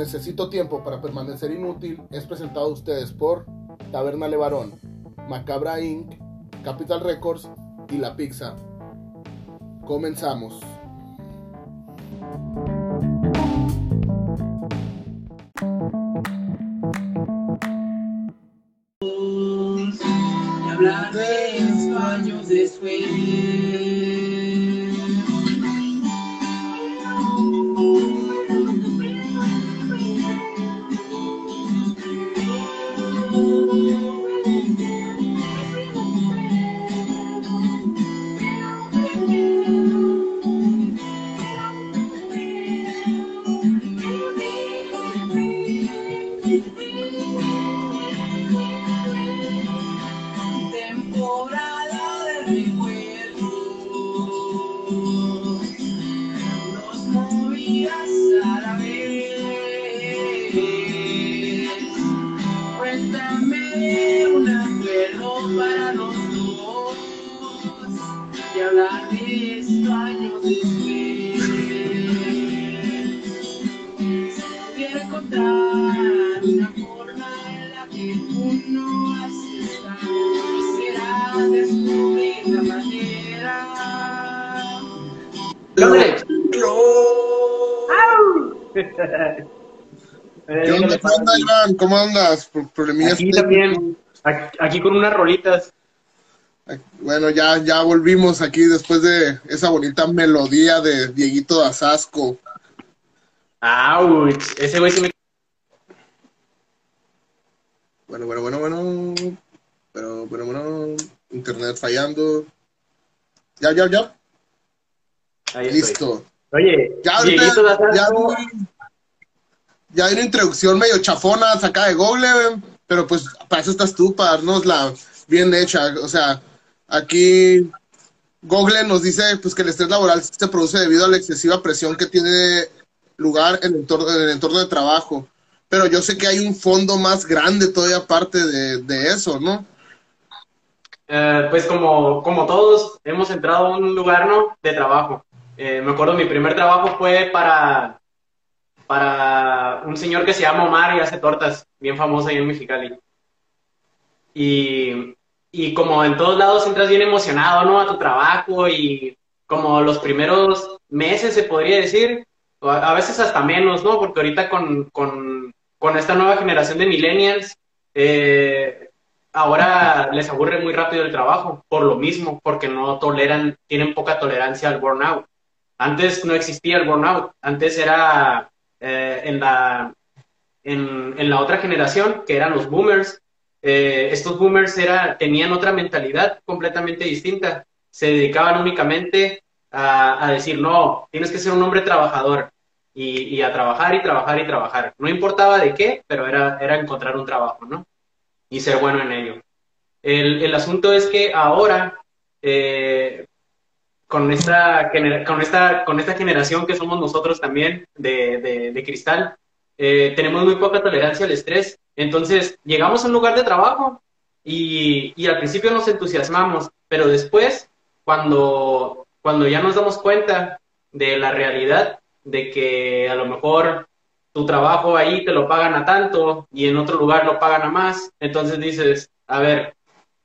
Necesito tiempo para permanecer inútil es presentado a ustedes por Taberna Levarón, Macabra Inc., Capital Records y La Pizza. Comenzamos. ¿Cómo andas? Por problemillas Aquí también, aquí con unas rolitas. Bueno, ya, ya volvimos aquí después de esa bonita melodía de Dieguito de Azasco. ¡Auch! Ese güey sí me... Bueno, bueno, bueno, bueno. Pero, bueno, bueno. Internet fallando. Ya, ya, ya. Ahí estoy. Listo. Oye, Ya, Dieguito de ya, Azasco, ya hay una introducción medio chafona sacada de Google, pero pues para eso estás tú, para darnos la bien hecha. O sea, aquí Google nos dice pues que el estrés laboral se produce debido a la excesiva presión que tiene lugar en el entorno, en el entorno de trabajo. Pero yo sé que hay un fondo más grande todavía aparte de, de eso, ¿no? eh, pues como, como todos, hemos entrado a un lugar, ¿no? De trabajo. Eh, me acuerdo, mi primer trabajo fue para, para un señor que se llama Omar y hace tortas, bien famoso ahí en Mexicali. Y, y como en todos lados entras bien emocionado, ¿no? A tu trabajo y como los primeros meses, se podría decir, a veces hasta menos, ¿no? Porque ahorita con, con, con esta nueva generación de millennials, eh, ahora les aburre muy rápido el trabajo, por lo mismo, porque no toleran, tienen poca tolerancia al burnout. Antes no existía el burnout, antes era eh, en, la, en, en la otra generación, que eran los boomers, eh, estos boomers era, tenían otra mentalidad completamente distinta. Se dedicaban únicamente a, a decir, no, tienes que ser un hombre trabajador y, y a trabajar y trabajar y trabajar. No importaba de qué, pero era, era encontrar un trabajo, ¿no? Y ser bueno en ello. El, el asunto es que ahora, eh, con, esta, con, esta, con esta generación que somos nosotros también, de, de, de cristal, eh, tenemos muy poca tolerancia al estrés. Entonces, llegamos a un lugar de trabajo y, y al principio nos entusiasmamos, pero después, cuando, cuando ya nos damos cuenta de la realidad, de que a lo mejor tu trabajo ahí te lo pagan a tanto y en otro lugar lo pagan a más, entonces dices, a ver,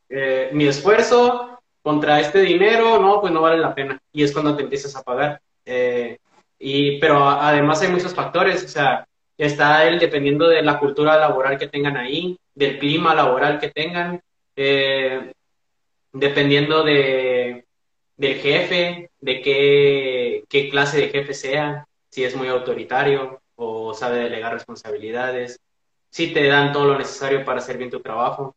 eh, mi esfuerzo contra este dinero, no, pues no vale la pena. Y es cuando te empiezas a pagar. Eh, y, pero además hay muchos factores, o sea, está el dependiendo de la cultura laboral que tengan ahí, del clima laboral que tengan, eh, dependiendo de, del jefe, de qué, qué clase de jefe sea, si es muy autoritario o sabe delegar responsabilidades, si te dan todo lo necesario para hacer bien tu trabajo.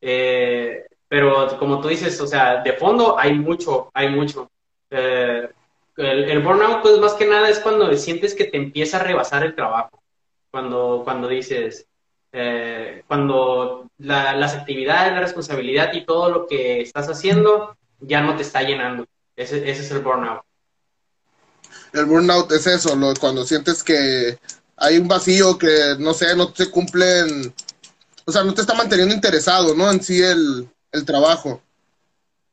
Eh, pero como tú dices, o sea, de fondo hay mucho, hay mucho. Eh, el, burnout, pues más que nada es cuando sientes que te empieza a rebasar el trabajo. Cuando, cuando dices, eh, cuando la- las actividades, la responsabilidad y todo lo que estás haciendo ya no te está llenando. Ese, ese es el burnout. El burnout es eso, lo- cuando sientes que hay un vacío que, no sé, no te cumplen, o sea, no te está manteniendo interesado, ¿no? En sí el, el trabajo.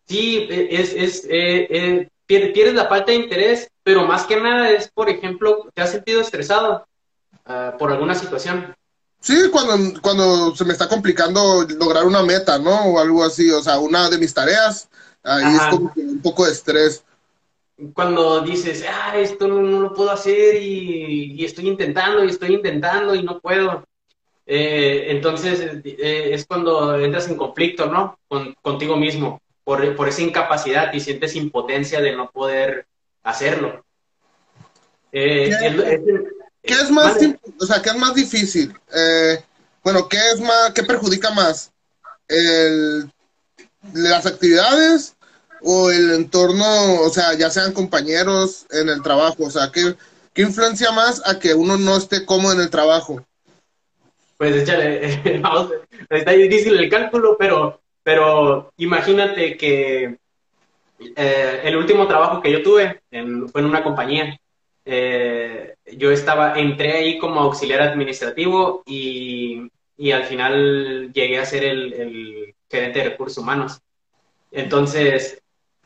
Sí, es, es, eh, eh, pier- pierdes la falta de interés, pero más que nada es, por ejemplo, te has sentido estresado. ah, por alguna situación. Sí, cuando, cuando se me está complicando lograr una meta, ¿no? O algo así, o sea, una de mis tareas, ahí Ajá. es como que un poco de estrés. Cuando dices, ah, esto no, no lo puedo hacer y, y estoy intentando y estoy intentando y no puedo. Eh, entonces eh, es cuando entras en conflicto, ¿no? Con, contigo mismo, por, por esa incapacidad y sientes impotencia de no poder hacerlo. Eh, ¿Qué? es- es- ¿Qué es más, Vale. o sea, qué es más difícil? Eh, bueno, ¿qué es más, qué perjudica más? El, las actividades o el entorno, o sea, ya sean compañeros en el trabajo, o sea, ¿qué, qué influencia más a que uno no esté cómodo en el trabajo? Pues échale, vamos, está difícil el cálculo, pero, pero imagínate que eh, el último trabajo que yo tuve en- fue en una compañía. Eh, yo estaba, entré ahí como auxiliar administrativo y, y al final llegué a ser el, el gerente de recursos humanos. Entonces,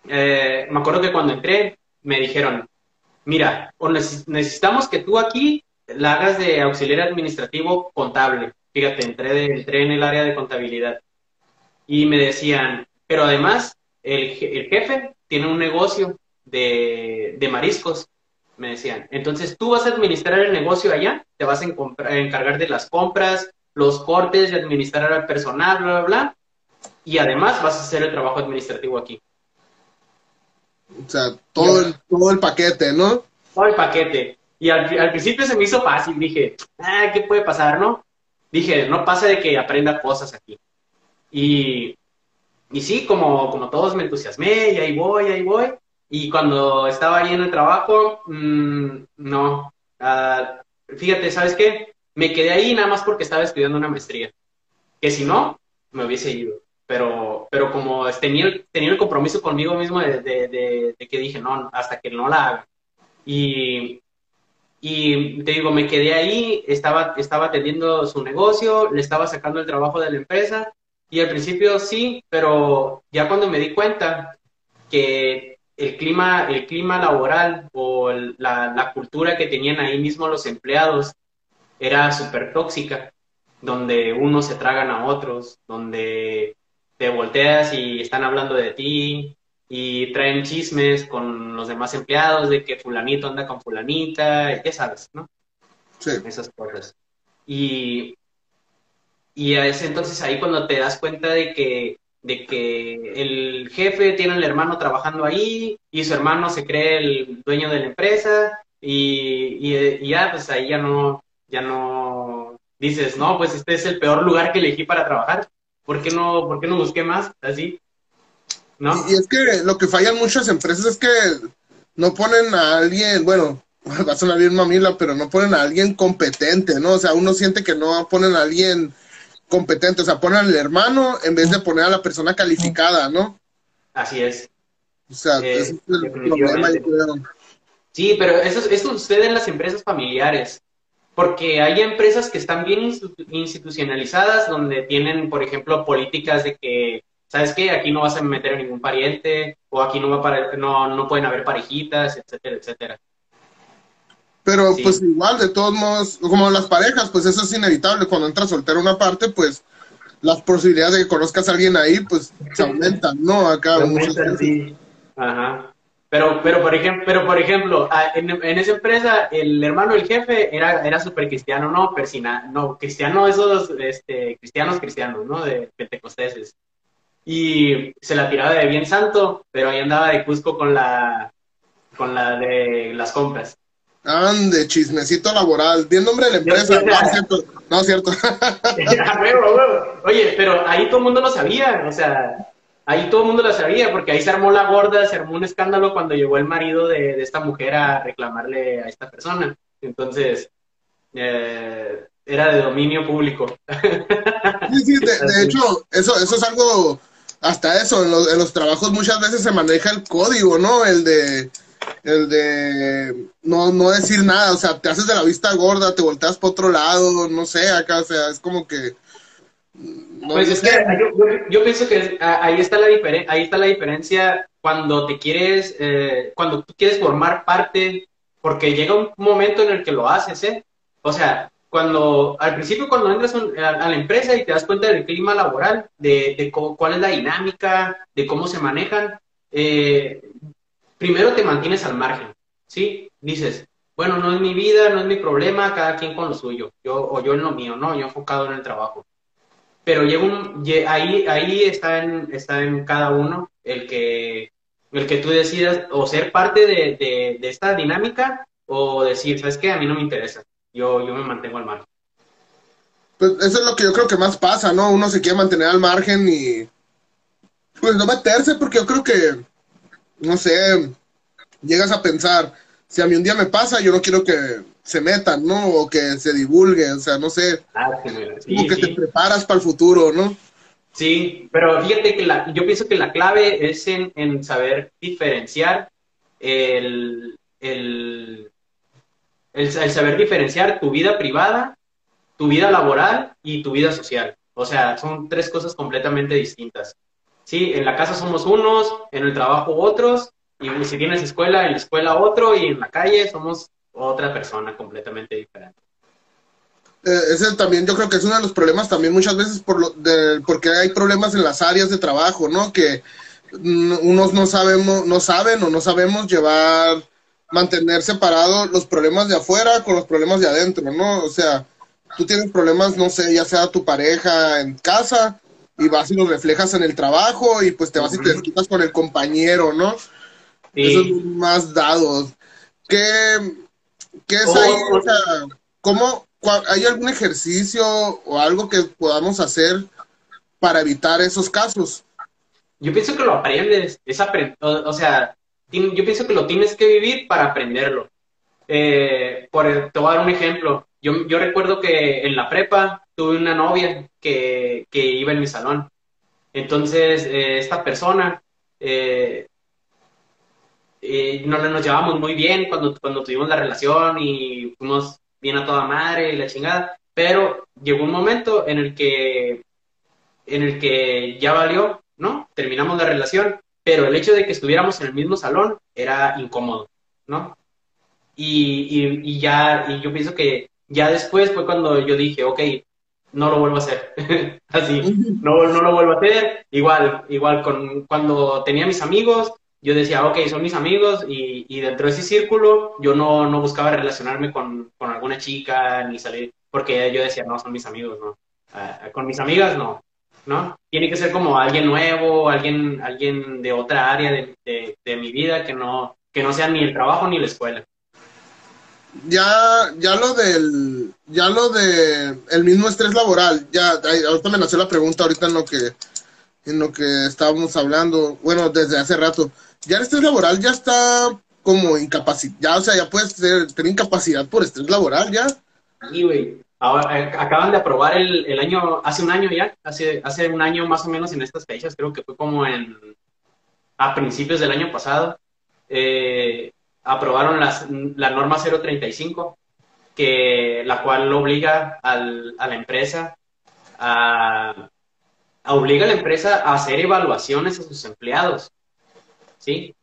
eh, me acuerdo que cuando entré me dijeron, mira, o neces- necesitamos que tú aquí la hagas de auxiliar administrativo contable. Fíjate, entré, de- entré en el área de contabilidad. Y me decían, pero además, el, el jefe tiene un negocio de, de mariscos, me decían. Entonces tú vas a administrar el negocio allá, te vas a encargar de las compras, los cortes, de administrar al personal, bla, bla, bla. Y además vas a hacer el trabajo administrativo aquí. O sea, todo el, todo el paquete, ¿no? todo el paquete. Y al, al principio se me hizo fácil, dije, ah, ¿qué puede pasar, no? Dije, no pasa de que aprenda cosas aquí. Y, y sí, como, como todos me entusiasmé, y ahí voy, ahí voy. Y cuando estaba ahí en el trabajo, mm, no. Ah, fíjate, ¿sabes qué? Me quedé ahí nada más porque estaba estudiando una maestría. Que si no, me hubiese ido. Pero, pero como tenía, tenía el compromiso conmigo mismo de, de- de- de que dije, no, hasta que no la haga. Y, y te digo, me quedé ahí, estaba, estaba atendiendo su negocio, le estaba sacando el trabajo de la empresa. Y al principio sí, pero ya cuando me di cuenta que el clima, el clima laboral o la, la cultura que tenían ahí mismo los empleados era súper tóxica, donde unos se tragan a otros, donde te volteas y están hablando de ti, y traen chismes con los demás empleados de que fulanito anda con fulanita, ya sabes, ¿no? Sí. Esas cosas. Y, y a ese entonces ahí cuando te das cuenta de que, de que el jefe tiene al hermano trabajando ahí y su hermano se cree el dueño de la empresa y, y, y ya pues ahí ya no, ya no dices, no, pues este es el peor lugar que elegí para trabajar. ¿Por qué no, por qué no busqué más? Así. ¿No? Y, y es que lo que fallan muchas empresas es que no ponen a alguien, bueno, va a sonar bien mamila, pero no ponen a alguien competente, ¿no? O sea, uno siente que no ponen a alguien competente, o sea, ponen al hermano en vez de poner a la persona calificada, ¿no? Así es. O sea, Eh, ese es el problema, yo creo. Sí, pero eso, eso sucede en las empresas familiares, porque hay empresas que están bien institu- institucionalizadas, donde tienen, por ejemplo, políticas de que, ¿sabes qué? Aquí no vas a meter a ningún pariente, o aquí no, va a pare- no, no pueden haber parejitas, etcétera, etcétera. Pero Sí. pues igual, de todos modos, como las parejas, pues eso es inevitable. Cuando entra soltero una parte, pues las posibilidades de que conozcas a alguien ahí, pues se aumentan, ¿no? Acá veces. Sí. Ajá. Pero, pero, por ejemplo, pero, por ejemplo, ah, en, en esa empresa, el hermano del jefe era, era súper cristiano, ¿no? Persina, no, cristiano, esos, este, cristianos, cristianos, ¿no? De pentecosteses. Y se la tiraba de bien santo, pero ahí andaba de Cusco con la, con la de las compras. Ande, chismecito laboral. Bien nombre de la empresa. No, es cierto. No, es cierto. Oye, pero ahí todo el mundo lo sabía, o sea, ahí todo el mundo lo sabía, porque ahí se armó la gorda, se armó un escándalo cuando llegó el marido de, de esta mujer a reclamarle a esta persona. Entonces, eh, era de dominio público. Sí, sí, de, de hecho, eso, eso es algo, hasta eso, en los, en los trabajos muchas veces se maneja el código, ¿no? El de, el de no, no decir nada, o sea, te haces de la vista gorda, te volteas para otro lado, no sé, acá, o sea, es como que... no Pues es que yo, yo- yo pienso que ahí está la diferen- ahí está la diferencia cuando te quieres, eh, cuando tú quieres formar parte, porque llega un momento en el que lo haces, ¿eh? O sea, cuando al principio cuando entras a, la empresa y te das cuenta del clima laboral, de, de cuál es la dinámica, de cómo se manejan, eh, primero te mantienes al margen, ¿sí? Dices, bueno, no es mi vida, no es mi problema, cada quien con lo suyo, yo o yo en lo mío, ¿no? Yo enfocado en el trabajo. Pero llega un, ahí, ahí está en, está en cada uno el que, el que tú decidas o ser parte de, de, de esta dinámica o decir, ¿sabes qué? A mí no me interesa, yo, yo me mantengo al margen. Pues eso es lo que yo creo que más pasa, ¿no? Uno se quiere mantener al margen y pues no meterse porque yo creo que, no sé, llegas a pensar, si a mí un día me pasa, yo no quiero que se metan, ¿no? O que se divulgue, o sea, no sé, Ah, sí, mira, sí, como que sí. te preparas para el futuro, ¿no? Sí, pero fíjate que la, yo pienso que la clave es en, en saber diferenciar el, el, el, saber diferenciar tu vida privada, tu vida laboral y tu vida social. O sea, son tres cosas completamente distintas. Sí, en la casa somos unos, en el trabajo otros, y si tienes escuela, en la escuela otro, y en la calle somos otra persona completamente diferente. Eh, ese también yo creo que es uno de los problemas también muchas veces por lo de, porque hay problemas en las áreas de trabajo, ¿no? Que unos no sabemos, no saben o no sabemos llevar, mantener separados los problemas de afuera con los problemas de adentro, ¿no? O sea, tú tienes problemas, no sé, ya sea tu pareja en casa y vas y los reflejas en el trabajo y pues te vas y te desquitas con el compañero, ¿no? Sí. Eso es más dados. ¿Qué, qué es Oh, ahí? oh. O sea, ¿cómo, cua- ¿hay algún ejercicio o algo que podamos hacer para evitar esos casos? Yo pienso que lo aprendes, es apren- o, o sea, yo pienso que lo tienes que vivir para aprenderlo. Eh, por, te voy a dar un ejemplo. Yo, yo recuerdo que en la prepa tuve una novia que, que iba en mi salón. Entonces, eh, esta persona, eh, eh, nos, nos llevábamos muy bien cuando, cuando tuvimos la relación y fuimos bien a toda madre y la chingada, pero llegó un momento en el que, en el que ya valió, ¿no? Terminamos la relación, pero el hecho de que estuviéramos en el mismo salón era incómodo, ¿no? Y, y, y ya, y yo pienso que ya después fue cuando yo dije, ok, no lo vuelvo a hacer, así, no, no lo vuelvo a hacer, igual, igual con, cuando tenía mis amigos, yo decía, ok, son mis amigos y, y dentro de ese círculo yo no, no buscaba relacionarme con, con alguna chica ni salir, porque yo decía, no, son mis amigos, no. Ah, con mis amigas, no, ¿no? Tiene que ser como alguien nuevo, alguien, alguien de otra área de, de, de mi vida que no, que no sea ni el trabajo ni la escuela. Ya, ya lo del, ya lo de el mismo estrés laboral, ya, ahorita me nació la pregunta ahorita en lo que, en lo que estábamos hablando, bueno, desde hace rato, ya el estrés laboral ya está como incapacitado, ya, o sea, ya puedes tener, tener incapacidad por estrés laboral, ya. Y, güey, eh, acaban de aprobar el, año, hace un año ya, hace, hace un año más o menos en estas fechas, creo que fue como en, a principios del año pasado, eh, aprobaron las, la norma 035, que, la cual obliga al, a la empresa a, obliga a la empresa a hacer evaluaciones a sus empleados, ¿sí?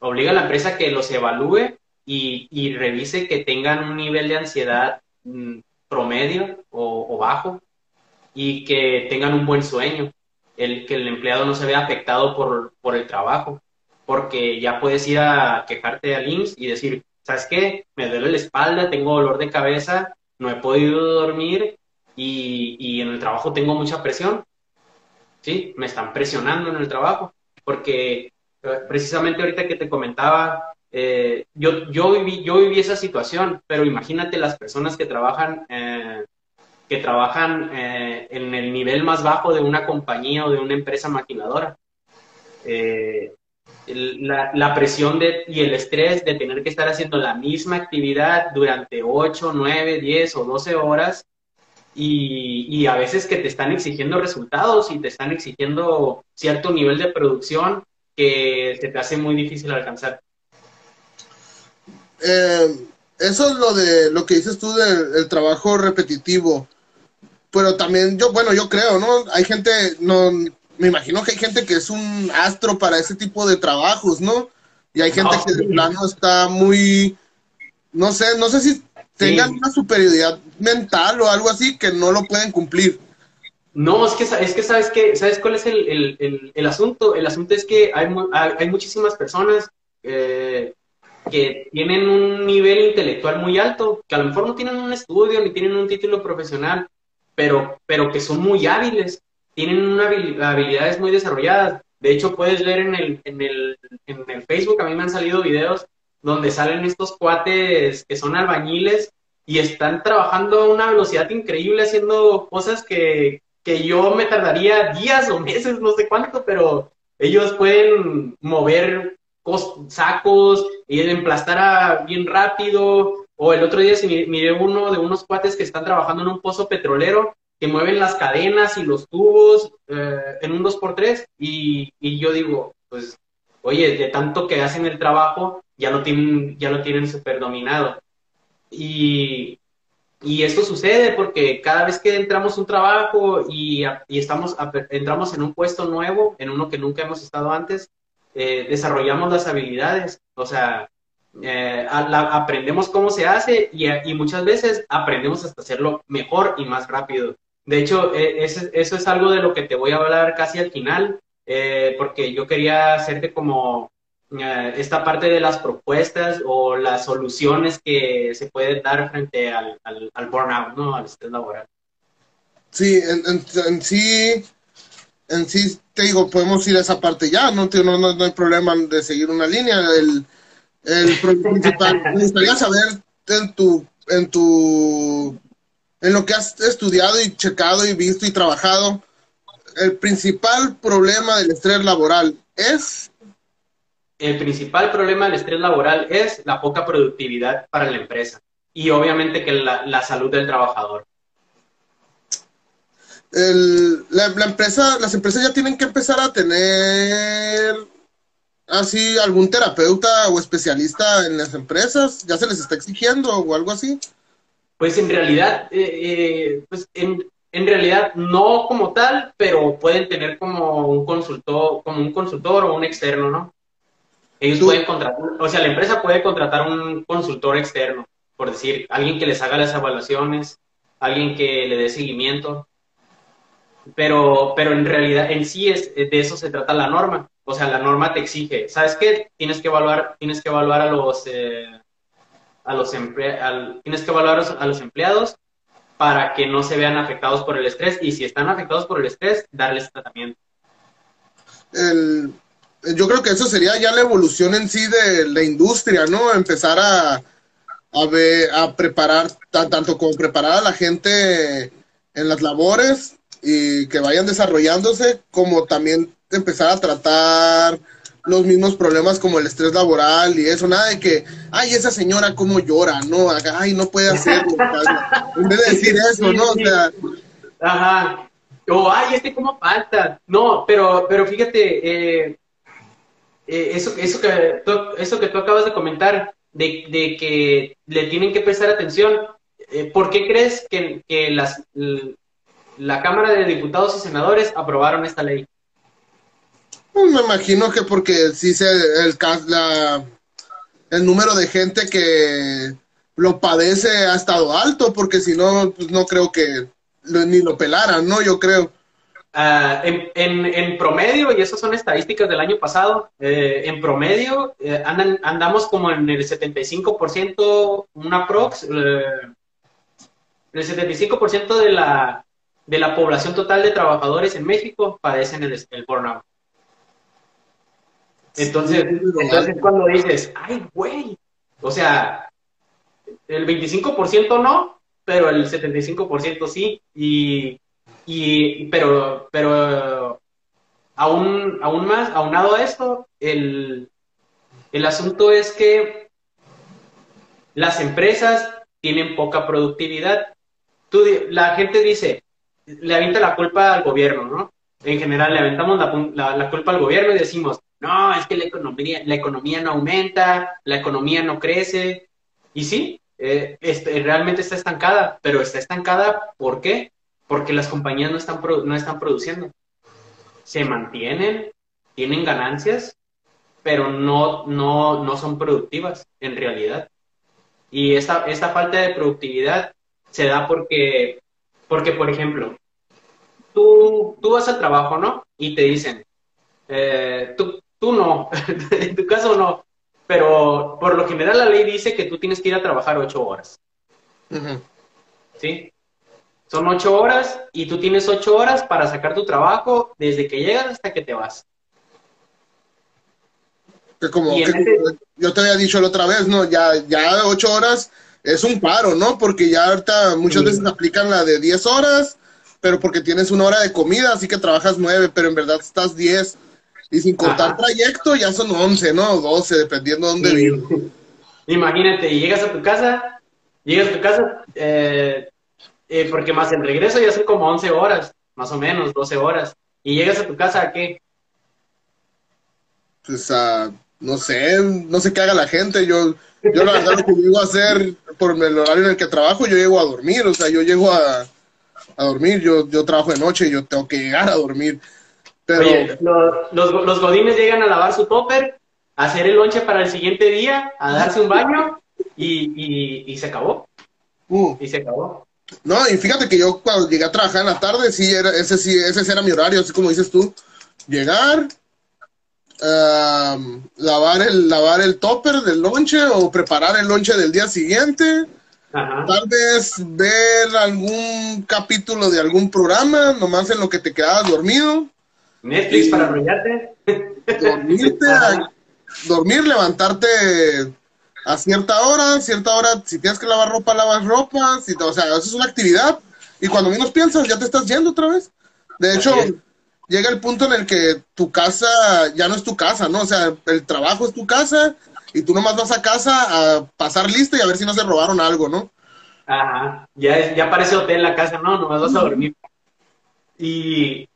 Obliga a la empresa que los evalúe y, y revise que tengan un nivel de ansiedad promedio o, o bajo y que tengan un buen sueño, el que el empleado no se vea afectado por, por el trabajo, porque ya puedes ir a quejarte al IMSS y decir, ¿sabes qué? Me duele la espalda, tengo dolor de cabeza, no he podido dormir y, y en el trabajo tengo mucha presión, ¿sí? Me están presionando en el trabajo, porque eh, precisamente ahorita que te comentaba, eh, yo, yo, viví, yo viví esa situación, pero imagínate las personas que trabajan, eh, que trabajan eh, en el nivel más bajo de una compañía o de una empresa maquiladora. La presión de, y el estrés de tener que estar haciendo la misma actividad durante 8, 9, 10 o 12 horas y, y a veces que te están exigiendo resultados y te están exigiendo cierto nivel de producción que se te hace muy difícil alcanzar. Eh, eso es lo de lo que dices tú del del trabajo repetitivo. Pero también yo, bueno, yo creo, ¿no? Hay gente, no, me imagino que hay gente que es un astro para ese tipo de trabajos, ¿no? Y hay gente No, que de plano está muy, no sé, no sé si tengan una superioridad mental o algo así que no lo pueden cumplir. No, es que, es que sabes que, ¿sabes cuál es el, el, el, el asunto? El asunto es que hay, hay muchísimas personas eh, que tienen un nivel intelectual muy alto, que a lo mejor no tienen un estudio ni tienen un título profesional, pero, pero que son muy hábiles, tienen una habilidades muy desarrolladas. De hecho, puedes ver en el, en, el, en el Facebook, a mí me han salido videos donde salen estos cuates que son albañiles y están trabajando a una velocidad increíble haciendo cosas que, que yo me tardaría días o meses, no sé cuánto, pero ellos pueden mover sacos y emplastar bien rápido. O el otro día miré uno de unos cuates que están trabajando en un pozo petrolero que mueven las cadenas y los tubos eh, en un 2x3 y, y, yo digo, pues, oye, de tanto que hacen el trabajo, ya lo tienen, ya lo tienen super dominado. Y, y esto sucede porque cada vez que entramos un trabajo y, y estamos, entramos en un puesto nuevo, en uno que nunca hemos estado antes, eh, desarrollamos las habilidades, o sea, eh, aprendemos cómo se hace y, muchas veces aprendemos hasta hacerlo mejor y más rápido. De hecho, e, eso, es algo de lo que te voy a hablar casi al final, eh, porque yo quería hacerte como esta parte de las propuestas o las soluciones que se pueden dar frente al, al, burnout, ¿no? Al estrés laboral. Sí, en, en sí en sí, te digo, podemos ir a esa parte ya, no, no, no, hay problema de seguir una línea. El, el principal, me gustaría saber en tu, en tu, en lo que has estudiado y checado y visto y trabajado, el principal problema del estrés laboral es... El principal problema del estrés laboral es la poca productividad para la empresa y obviamente que la, la salud del trabajador el, la, empresa, las empresas ya tienen que empezar a tener así algún terapeuta o especialista en las empresas, ya se les está exigiendo o algo así. Pues en realidad, eh, eh, pues en, en, realidad no como tal, pero pueden tener como un consultor, como un consultor o un externo, ¿no? Ellos pueden contratar, o sea, la empresa puede contratar un consultor externo, por decir, alguien que les haga las evaluaciones, alguien que le dé seguimiento pero, pero en realidad en sí es, de eso se trata la norma. O sea, la norma te exige, ¿sabes qué? Tienes que evaluar, tienes que evaluar a los, eh, a los tienes que evaluar a los empleados para que no se vean afectados por el estrés y si están afectados por el estrés, darles tratamiento. El, yo creo que eso sería ya la evolución en sí de la industria, ¿no? Empezar a, a, ver, a preparar, tanto como preparar a la gente en las labores y que vayan desarrollándose, como también empezar a tratar los mismos problemas como el estrés laboral y eso, nada de que, ay, esa señora cómo llora, no, ay, no puede hacerlo, en vez de decir eso, ¿no? O sea, Ajá, o ay, este cómo falta, no, pero, pero fíjate, eh, eh, eso, eso, que tú, eso que tú acabas de comentar, de, de que le tienen que prestar atención, eh, ¿por qué crees que, que las, la Cámara de Diputados y Senadores aprobaron esta ley? Pues me imagino que porque sí se el, la, el número de gente que lo padece ha estado alto, porque si no, pues no creo que ni lo pelaran, ¿no? Yo creo. Uh, en, en, en, promedio, y esas son estadísticas del año pasado, eh, en promedio eh, andan, andamos como en el 75%, una prox, eh, el 75% de la, de la población total de trabajadores en México padecen el, el burnout. Entonces, entonces cuando dices, ay, güey, o sea, el 25% no, pero el 75% sí, y, y, pero, pero aún, aún más, aunado a esto, el, el asunto es que las empresas tienen poca productividad. Tú, la gente dice, le avienta la culpa al gobierno, ¿no? En general, le aventamos la, culpa al gobierno y decimos, no, es que la economía, la economía no aumenta, la economía no crece. Y sí, eh, este, realmente está estancada, pero está estancada, ¿por qué? Porque las compañías no están, no están produciendo. Se mantienen, tienen ganancias, pero no, no, no son productivas en realidad. Y esta, esta falta de productividad se da porque, porque por ejemplo, tú, tú vas al trabajo, ¿no? Y te dicen, eh, tú, tú no, en tu caso no, pero por lo general la ley dice que tú tienes que ir a trabajar ocho horas. ¿sí? Son ocho horas y tú tienes ocho horas para sacar tu trabajo desde que llegas hasta que te vas. Que como que ese- yo te había dicho la otra vez, ¿no? Ya, ya ocho horas es un paro, ¿no? Porque ya ahorita muchas Sí. veces aplican la de 10 horas, pero porque tienes una hora de comida, así que trabajas nueve, pero en verdad estás 10. Y sin contar Ajá. trayecto ya son 11, ¿no? O 12, dependiendo de dónde Sí. vives. Imagínate, y llegas a tu casa, llegas a tu casa, eh, eh, porque más el regreso ya son como 11 horas, más o menos, 12 horas. Y llegas a tu casa a qué? Pues ah, no sé, no sé qué haga la gente. Yo, yo la verdad lo que llego a hacer por el horario en el que trabajo, yo llego a dormir, o sea, yo llego a, a dormir, yo, yo trabajo de noche y yo tengo que llegar a dormir. Pero Oye, los, los, los godines llegan a lavar su topper, a hacer el lonche para el siguiente día, a darse un baño y, y, y se acabó, uh, y se acabó. no, y fíjate que yo cuando llegué a trabajar en la tarde, sí, era, ese sí, ese era mi horario, así como dices tú. Llegar, lavar el, lavar el topper del lonche o preparar el lonche del día siguiente. Ajá. Tal vez ver algún capítulo de algún programa, nomás en lo que te quedabas dormido. Netflix para arrollarte. Dormirte, Ajá. dormir, levantarte a cierta hora, cierta hora, si tienes que lavar ropa, lavas ropa, si o sea, eso es una actividad. Y cuando menos piensas, ya te estás yendo otra vez. De hecho. Llega el punto en el que tu casa ya no es tu casa, ¿no? O sea, el trabajo es tu casa y tú nomás vas a casa a pasar lista y a ver si no se robaron algo, ¿no? Ajá, ya, es- ya parece hotel la casa, no, nomás vas a dormir. Y,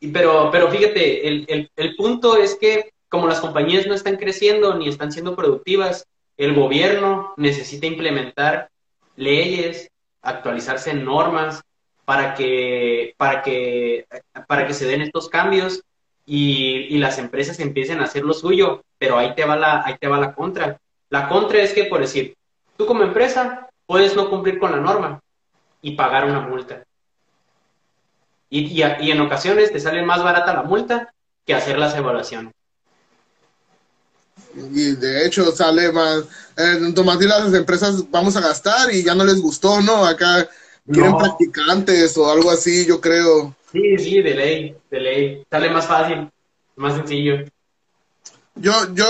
y pero, pero fíjate, el, el, el punto es que como las compañías no están creciendo ni están siendo productivas, el gobierno necesita implementar leyes, actualizarse en normas para que, para que, para que se den estos cambios y, y las empresas empiecen a hacer lo suyo, pero ahí te va la, ahí te va la contra. La contra es que, por decir, tú como empresa puedes no cumplir con la norma y pagar una multa. Y, y, y en ocasiones te sale más barata la multa que hacer las evaluaciones. Y de hecho sale más, en Tomatil las empresas vamos a gastar y ya no les gustó, ¿no? Acá quieren No. practicantes o algo así, yo creo. Sí, sí, de ley, de ley. Sale más fácil, más sencillo. Yo, yo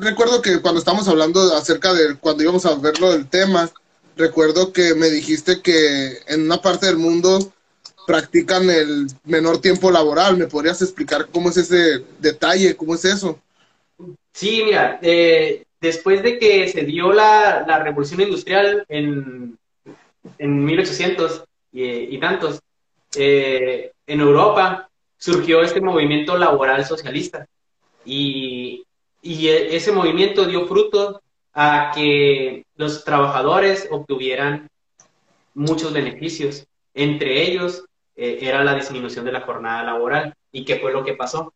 recuerdo que cuando estábamos hablando acerca de cuando íbamos a verlo del tema, recuerdo que me dijiste que en una parte del mundo practican el menor tiempo laboral. ¿Me podrías explicar cómo es ese detalle? ¿Cómo es eso? Sí, mira, eh, después de que se dio la, la revolución industrial en, en 1800 y, tantos, eh, en Europa surgió este movimiento laboral socialista y, e- ese movimiento dio fruto a que los trabajadores obtuvieran muchos beneficios. Entre ellos eh, era la disminución de la jornada laboral. ¿Y qué fue lo que pasó?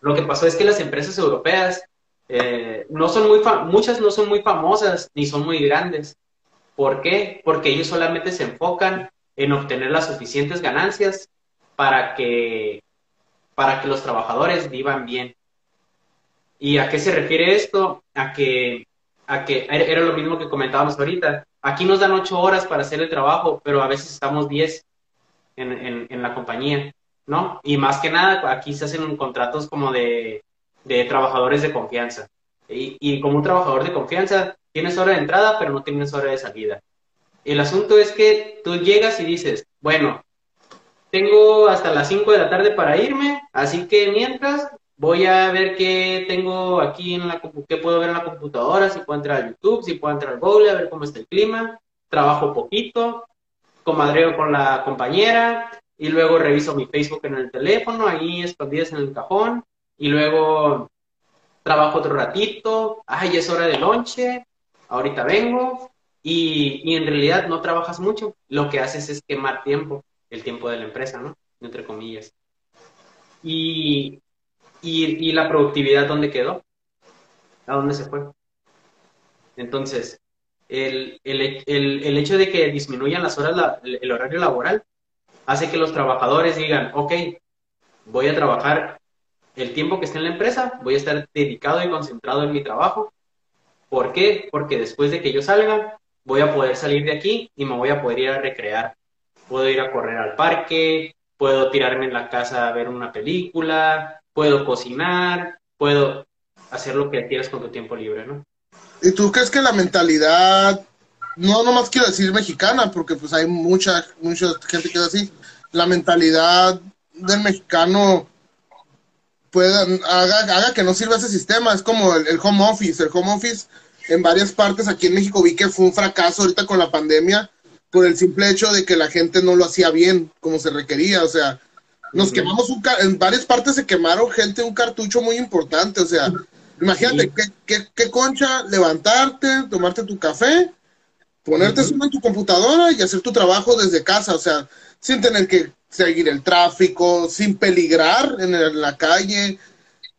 Lo que pasó es que las empresas europeas eh, no son muy muchas no son muy famosas ni son muy grandes. ¿Por qué? Porque ellos solamente se enfocan en obtener las suficientes ganancias para que, para que los trabajadores vivan bien. ¿Y a qué se refiere esto? A que, a que era lo mismo que comentábamos ahorita. Aquí nos dan ocho horas para hacer el trabajo, pero a veces estamos diez en, en, en la compañía, ¿no? Y más que nada, aquí se hacen contratos como de, de trabajadores de confianza. Y, y como un trabajador de confianza, tienes hora de entrada, pero no tienes hora de salida. El asunto es que tú llegas y dices, bueno, tengo hasta las 5 de la tarde para irme, así que mientras voy a ver qué tengo aquí en la qué puedo ver en la computadora, si puedo entrar a YouTube, si puedo entrar al Google, a ver cómo está el clima, trabajo poquito, comadreo con la compañera y luego reviso mi Facebook en el teléfono, ahí escondidas en el cajón y luego trabajo otro ratito, ay, es hora de lonche, ahorita vengo y, y en realidad no trabajas mucho, lo que haces es quemar tiempo, el tiempo de la empresa, ¿no? Entre comillas. Y, y, y la productividad, ¿dónde quedó? ¿A dónde se fue? Entonces, el, el, el, el hecho de que disminuyan las horas, la- el, el horario laboral, hace que los trabajadores digan, ok, voy a trabajar el tiempo que esté en la empresa, voy a estar dedicado y concentrado en mi trabajo. ¿Por qué? Porque después de que yo salga, voy a poder salir de aquí y me voy a poder ir a recrear. Puedo ir a correr al parque, puedo tirarme en la casa a ver una película, puedo cocinar, puedo hacer lo que quieras con tu tiempo libre, ¿no? ¿Y tú crees que la mentalidad, no nomás quiero decir mexicana, porque pues hay mucha, mucha gente que es así, la mentalidad del mexicano pueda, haga, haga que no sirva ese sistema? Es como el, el home office. El home office en varias partes aquí en México vi que fue un fracaso ahorita con la pandemia por el simple hecho de que la gente no lo hacía bien como se requería. O sea, nos quemamos un en varias partes se quemaron gente un cartucho muy importante. O sea, imagínate qué, qué, qué concha levantarte, tomarte tu café, ponerte solo en tu computadora y hacer tu trabajo desde casa. O sea, sin tener que seguir el tráfico, sin peligrar en la calle.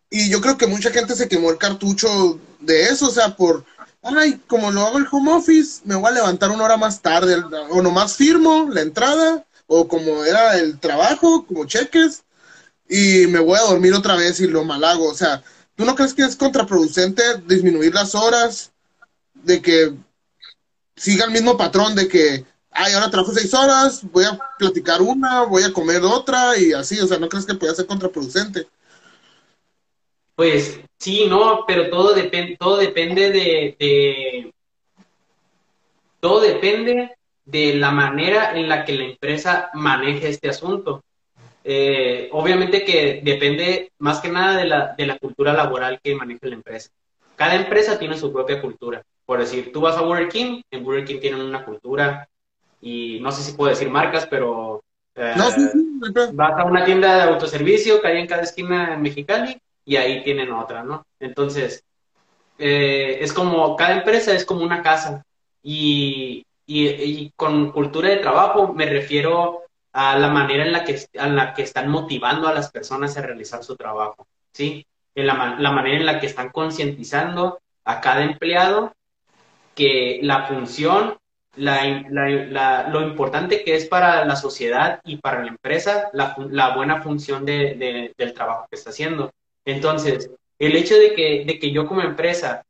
Y yo creo que mucha gente se quemó el cartucho de eso, o sea, por, ay, como lo hago el home office, me voy a levantar una hora más tarde, o nomás firmo la entrada, o como era el trabajo, como cheques, y me voy a dormir otra vez y lo mal hago. O sea, ¿tú no crees que es contraproducente disminuir las horas? De que siga el mismo patrón de que, ay, ahora trabajo seis horas, voy a platicar una, voy a comer otra, y así, o sea, ¿no crees que pueda ser contraproducente? Pues sí, no, pero todo depende, todo depende de, de- todo depende de la manera en la que la empresa maneje este asunto. Eh, obviamente que depende más que nada de la, de la cultura laboral que maneje la empresa. Cada empresa tiene su propia cultura. Por decir, tú vas a Burger King, en Burger King tienen una cultura y no sé si puedo decir marcas, pero eh, No, sí, sí, no vas a una tienda de autoservicio que hay en cada esquina en Mexicali y ahí tienen otra, ¿no? Entonces, eh, es como, cada empresa es como una casa y, y- y con cultura de trabajo me refiero a la manera en la que, en la que están motivando a las personas a realizar su trabajo, ¿sí? En la, la manera en la que están concientizando a cada empleado que la función, lo importante que es para la sociedad y para la empresa, la, buena función de- de- del trabajo que está haciendo. Entonces, el hecho de que, de que yo como empresa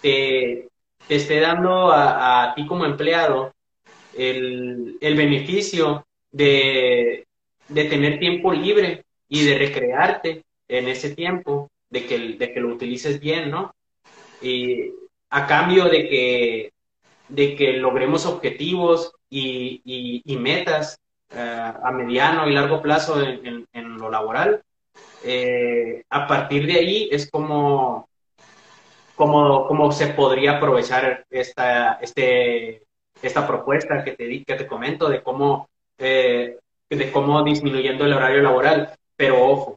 te, te esté dando a, a ti como empleado el, el beneficio de, de tener tiempo libre y de recrearte en ese tiempo, de que, de que lo utilices bien, ¿no? Y a cambio de que, de que logremos objetivos y, y- metas eh, a mediano y largo plazo en, en- lo laboral, eh, a partir de ahí es como, como, como se podría aprovechar esta, este, esta propuesta que te, que te comento de cómo, eh, de cómo disminuyendo el horario laboral. Pero ojo,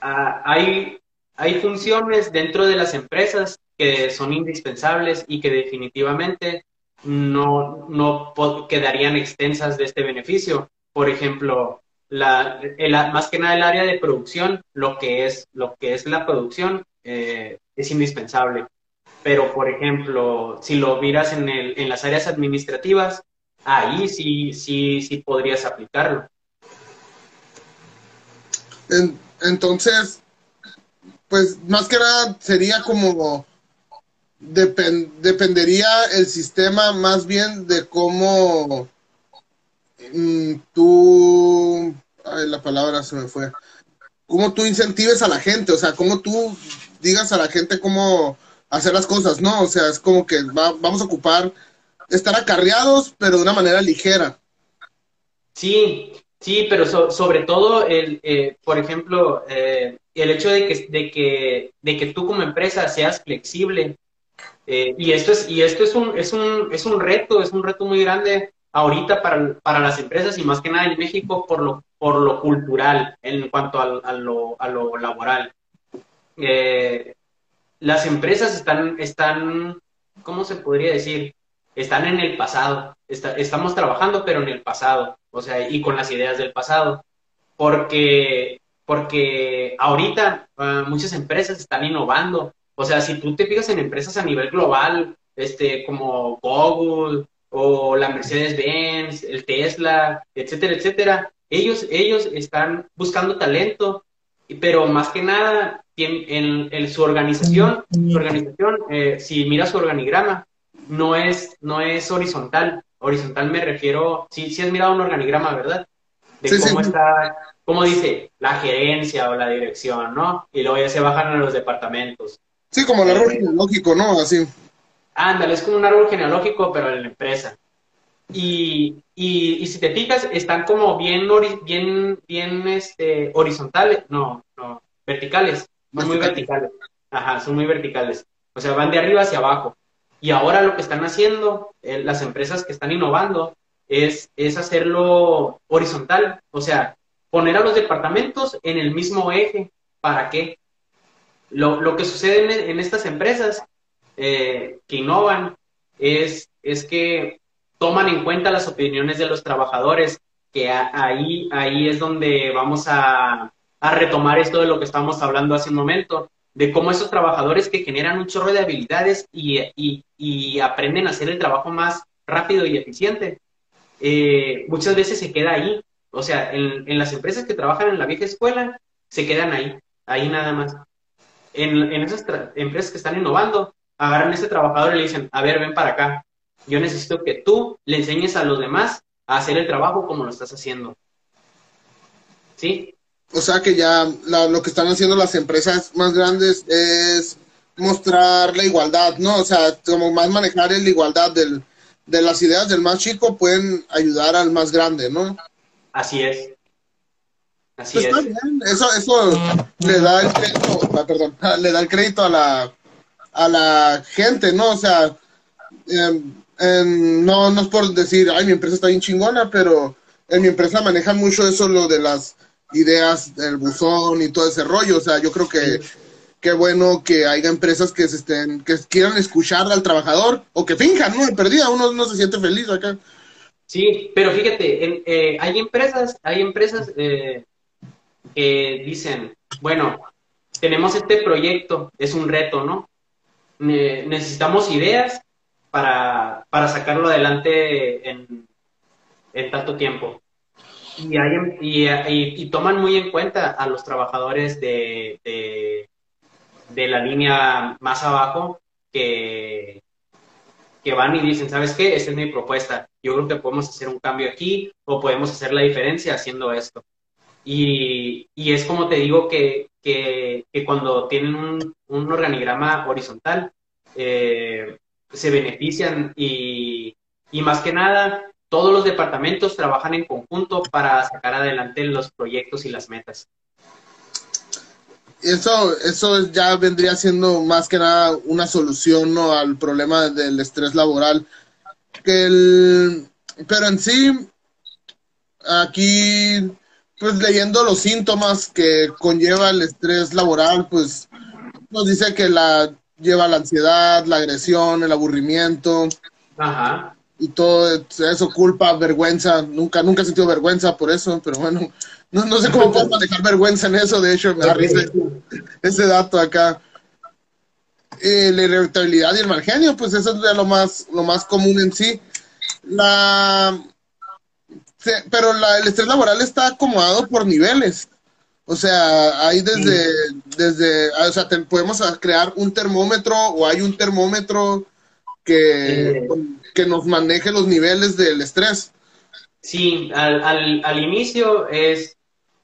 ah, hay, hay funciones dentro de las empresas que son indispensables y que definitivamente no, no quedarían extensas de este beneficio. Por ejemplo, la, más que nada el área de producción, lo que es, lo que es la producción, eh, es indispensable. Pero, por ejemplo, si lo miras en, el, en las áreas administrativas, ahí sí, sí, sí podrías aplicarlo. En- entonces, pues más que nada sería como depen- dependería el sistema más bien de cómo mm, tú, ay, la palabra se me fue, cómo tú incentives a la gente, o sea, cómo tú digas a la gente cómo hacer las cosas, ¿no? O sea, es como que va- vamos a ocupar estar acarreados, pero de una manera ligera. Sí, sí, pero so- sobre todo, el, eh, por ejemplo, eh, el hecho de que, de, que, de que tú como empresa seas flexible. Eh, y esto es, y esto es un, es un, es un reto, es un reto muy grande ahorita para, para las empresas y más que nada en México por lo, por lo cultural en cuanto al- a, lo, a lo laboral. Eh, las empresas están, están, ¿cómo se podría decir? Están en el pasado. Está- estamos trabajando, pero en el pasado. O sea, y con las ideas del pasado. Porque, porque ahorita ah, muchas empresas están innovando. O sea, si tú te fijas en empresas a nivel global, este, como Google o la Mercedes-Benz, el Tesla, etcétera, etcétera, ellos, ellos están buscando talento, pero más que nada en, en su organización, su organización eh, si mira su organigrama, no es, no es horizontal. Horizontal me refiero, si sí, has mirado un organigrama, ¿verdad? De cómo está, cómo dice la gerencia o la dirección, ¿no? Y luego ya se bajan a los departamentos. Sí, como el árbol eh, genealógico, ¿no? Así. Ándale, es como un árbol genealógico, pero en la empresa. Y, y, si te fijas, están como bien, bien, bien este, horizontales, no, no, verticales, son muy verticales. Ajá, son muy verticales. O sea, van de arriba hacia abajo. Y ahora lo que están haciendo eh, las empresas que están innovando es, es hacerlo horizontal. O sea, poner a los departamentos en el mismo eje. ¿Para qué? Lo, lo que sucede en, estas empresas eh, que innovan es, es que toman en cuenta las opiniones de los trabajadores, que ahí, ahí es donde vamos a, a retomar esto de lo que estábamos hablando hace un momento, de cómo esos trabajadores que generan un chorro de habilidades y, y, y aprenden a hacer el trabajo más rápido y eficiente, eh, muchas veces se queda ahí. O sea, en, en, las empresas que trabajan en la vieja escuela, se quedan ahí, ahí nada más en, esas empresas que están innovando, agarran a ese trabajador y le dicen, a ver, ven para acá. Yo necesito que tú le enseñes a los demás a hacer el trabajo como lo estás haciendo. ¿Sí? O sea que ya lo que están haciendo las empresas más grandes es mostrar la igualdad, ¿no? O sea, como más manejar la igualdad del, de las ideas del más chico pueden ayudar al más grande, ¿no? Así es. Así pues es. Eso, eso le da el crédito, ah, perdón, le da el crédito a la, a la gente, ¿no? O sea, em, no, no es por decir, ay, mi empresa está bien chingona, pero en mi empresa manejan mucho eso, lo de las ideas del buzón y todo ese rollo. O sea, yo creo que qué bueno que haya empresas que se estén, que quieran escuchar al trabajador o que finjan, ¿no? En perdida, uno no se siente feliz acá. Sí, pero fíjate, eh, hay empresas, hay empresas eh, que dicen, bueno, tenemos este proyecto, es un reto, ¿no? necesitamos ideas para, para sacarlo adelante en, en tanto tiempo. Y, hay, y, y, toman muy en cuenta a los trabajadores de, de, de, la línea más abajo que, que van y dicen, ¿sabes qué? Esta es mi propuesta. Yo creo que podemos hacer un cambio aquí o podemos hacer la diferencia haciendo esto. Y, y es como te digo que, que, cuando tienen un, un organigrama horizontal, eh, se benefician y, y más que nada, todos los departamentos trabajan en conjunto para sacar adelante los proyectos y las metas. Eso, eso ya vendría siendo más que nada una solución ¿no? al problema del estrés laboral. Que el, pero en sí, aquí pues leyendo los síntomas que conlleva el estrés laboral, pues nos dice que la lleva la ansiedad, la agresión, el aburrimiento. Ajá. Y todo eso, culpa, vergüenza. Nunca, nunca he sentido vergüenza por eso, pero bueno, no, no sé cómo puedo manejar vergüenza en eso. De hecho, me da risa ese dato acá. Eh, la irritabilidad y el mal genio, pues eso es lo más, lo más común en sí. La pero la, el estrés laboral está acomodado por niveles. O sea, hay desde, desde o sea, podemos crear un termómetro o hay un termómetro que, que nos maneje los niveles del estrés. Sí, al, al, al inicio es,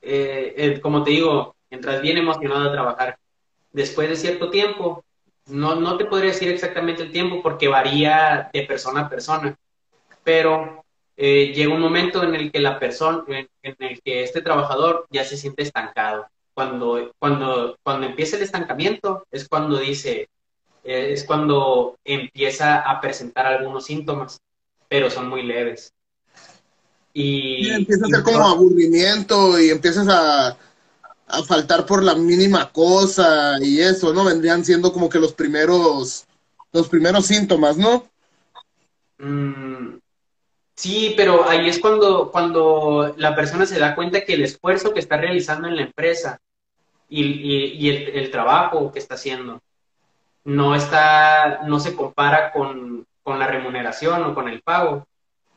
eh, como te digo, entras bien emocionado a trabajar. Después de cierto tiempo, no, no te podría decir exactamente el tiempo porque varía de persona a persona, pero eh, llega un momento en el que la persona, en, el que este trabajador ya se siente estancado. Cuando, cuando, cuando empieza el estancamiento es cuando dice, eh, es cuando empieza a presentar algunos síntomas, pero son muy leves. Y, empieza a ser como aburrimiento y empiezas a, a faltar por la mínima cosa y eso, ¿no? Vendrían siendo como que los primeros, los primeros síntomas, ¿no? Mm, Sí, pero ahí es cuando, cuando la persona se da cuenta que el esfuerzo que está realizando en la empresa y, el, trabajo que está haciendo no está, no se compara con, con la remuneración o con el pago,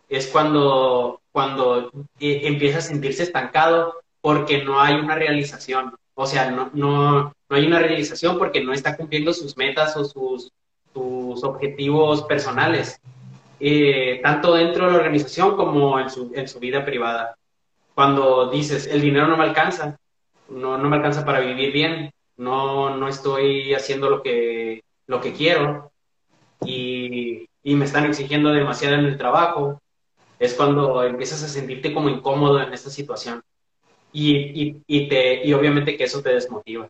es cuando, cuando eh, empieza a sentirse estancado porque no hay una realización. O sea, no, no, no hay una realización porque no está cumpliendo sus metas o sus, sus objetivos personales, eh, tanto dentro de la organización como en su, en su vida privada. Cuando dices, el dinero no me alcanza, no, no me alcanza para vivir bien, no, no estoy haciendo lo que, lo que quiero y, y me están exigiendo demasiado en el trabajo, es cuando empiezas a sentirte como incómodo en esta situación. Y, y, y, te, y obviamente que eso te desmotiva.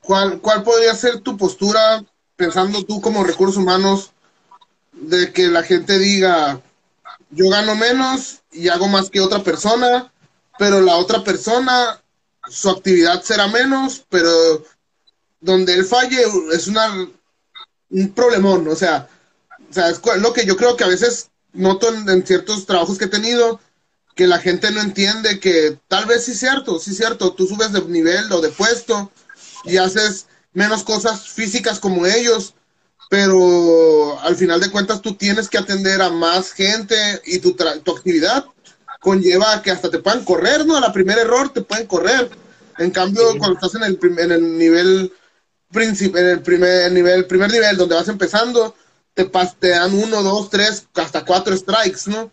¿Cuál, ¿Cuál podría ser tu postura, pensando tú como recursos humanos, de que la gente diga, yo gano menos y hago más que otra persona, pero la otra persona, su actividad será menos, pero donde él falle es una, un problemón, o sea, o sea, es lo que yo creo que a veces noto en, en, ciertos trabajos que he tenido, que la gente no entiende que tal vez sí es cierto, sí es cierto, tú subes de nivel o de puesto y haces menos cosas físicas como ellos, pero al final de cuentas tú tienes que atender a más gente y tu, tu actividad conlleva que hasta te puedan correr, ¿no? A la primer error te pueden correr. En cambio, sí. cuando estás en el, en el nivel en el primer nivel, primer nivel donde vas empezando, te, te dan uno, dos, tres, hasta cuatro strikes, ¿no?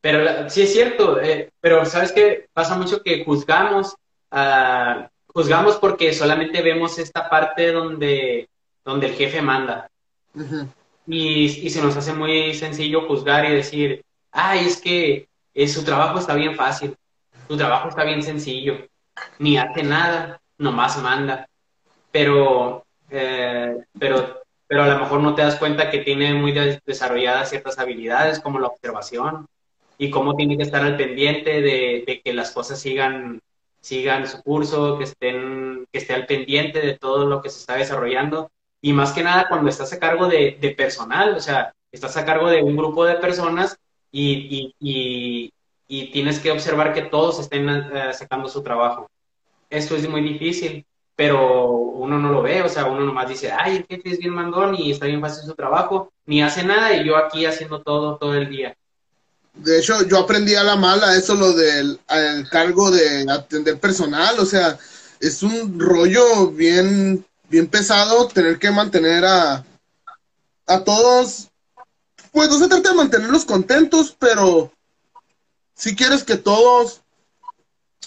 Pero sí es cierto, eh, pero sabes que pasa mucho que juzgamos, uh, juzgamos porque solamente vemos esta parte donde, donde el jefe manda. Uh -huh. y, y, se nos hace muy sencillo juzgar y decir, ay, es que eh, su trabajo está bien fácil, su trabajo está bien sencillo, ni hace nada, nomás manda. Pero, eh, pero, pero a lo mejor no te das cuenta que tiene muy desarrolladas ciertas habilidades como la observación, y cómo tiene que estar al pendiente de, de, que las cosas sigan, sigan su curso, que, estén, que esté al pendiente de todo lo que se está desarrollando. Y más que nada cuando estás a cargo de, personal, o sea, estás a cargo de un grupo de personas y, y, y, tienes que observar que todos estén uh, sacando su trabajo. Esto es muy difícil, pero uno no lo ve, o sea, uno nomás dice, ay, el jefe es bien mandón y está bien fácil su trabajo, ni hace nada y yo aquí haciendo todo, todo el día. De hecho, yo aprendí a la mala eso, lo del el cargo de atender personal, o sea, es un rollo bien, bien pesado tener que mantener a, a todos, pues no se trata de mantenerlos contentos, pero si quieres que todos,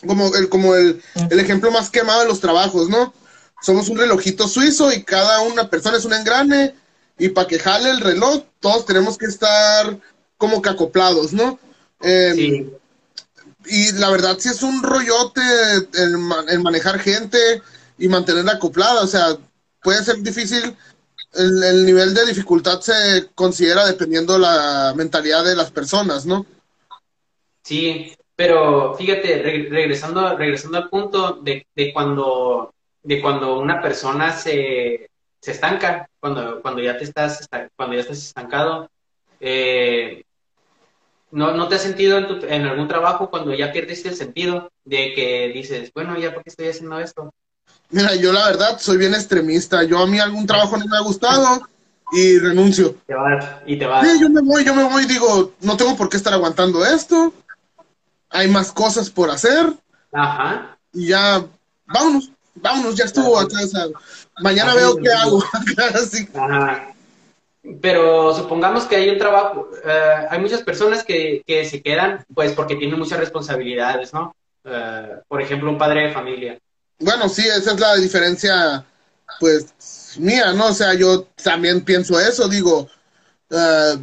como el, como el, el ejemplo más quemado de los trabajos, ¿no? Somos un relojito suizo y cada una persona es un engrane y para que jale el reloj, todos tenemos que estar como que acoplados, ¿no? Eh, sí. Y la verdad sí es un rollote el, el, manejar gente y mantenerla acoplada, o sea, puede ser difícil, el, el, nivel de dificultad se considera dependiendo la mentalidad de las personas, ¿no? Sí, pero fíjate, re regresando, regresando al punto de, de, cuando, de cuando una persona se, se estanca, cuando, cuando, ya te estás, cuando ya estás estancado, eh, ¿no, ¿no te has sentido en, tu, en, algún trabajo cuando ya perdiste el sentido de que dices, bueno, ya por qué estoy haciendo esto? Mira, yo la verdad soy bien extremista. Yo a mí algún trabajo no me ha gustado y renuncio. Te vas y te vas. Sí, yo me voy, yo me voy y digo, no tengo por qué estar aguantando esto. Hay más cosas por hacer. Ajá. Y ya, vámonos, vámonos, ya estuvo acá. O sea, mañana Ajá, veo qué hago. Así. Ajá pero supongamos que hay un trabajo, uh, hay muchas personas que, que, se quedan pues porque tienen muchas responsabilidades, ¿no? Uh, por ejemplo, un padre de familia. Bueno, sí, esa es la diferencia, pues, mía, ¿no? O sea, yo también pienso eso, digo, uh,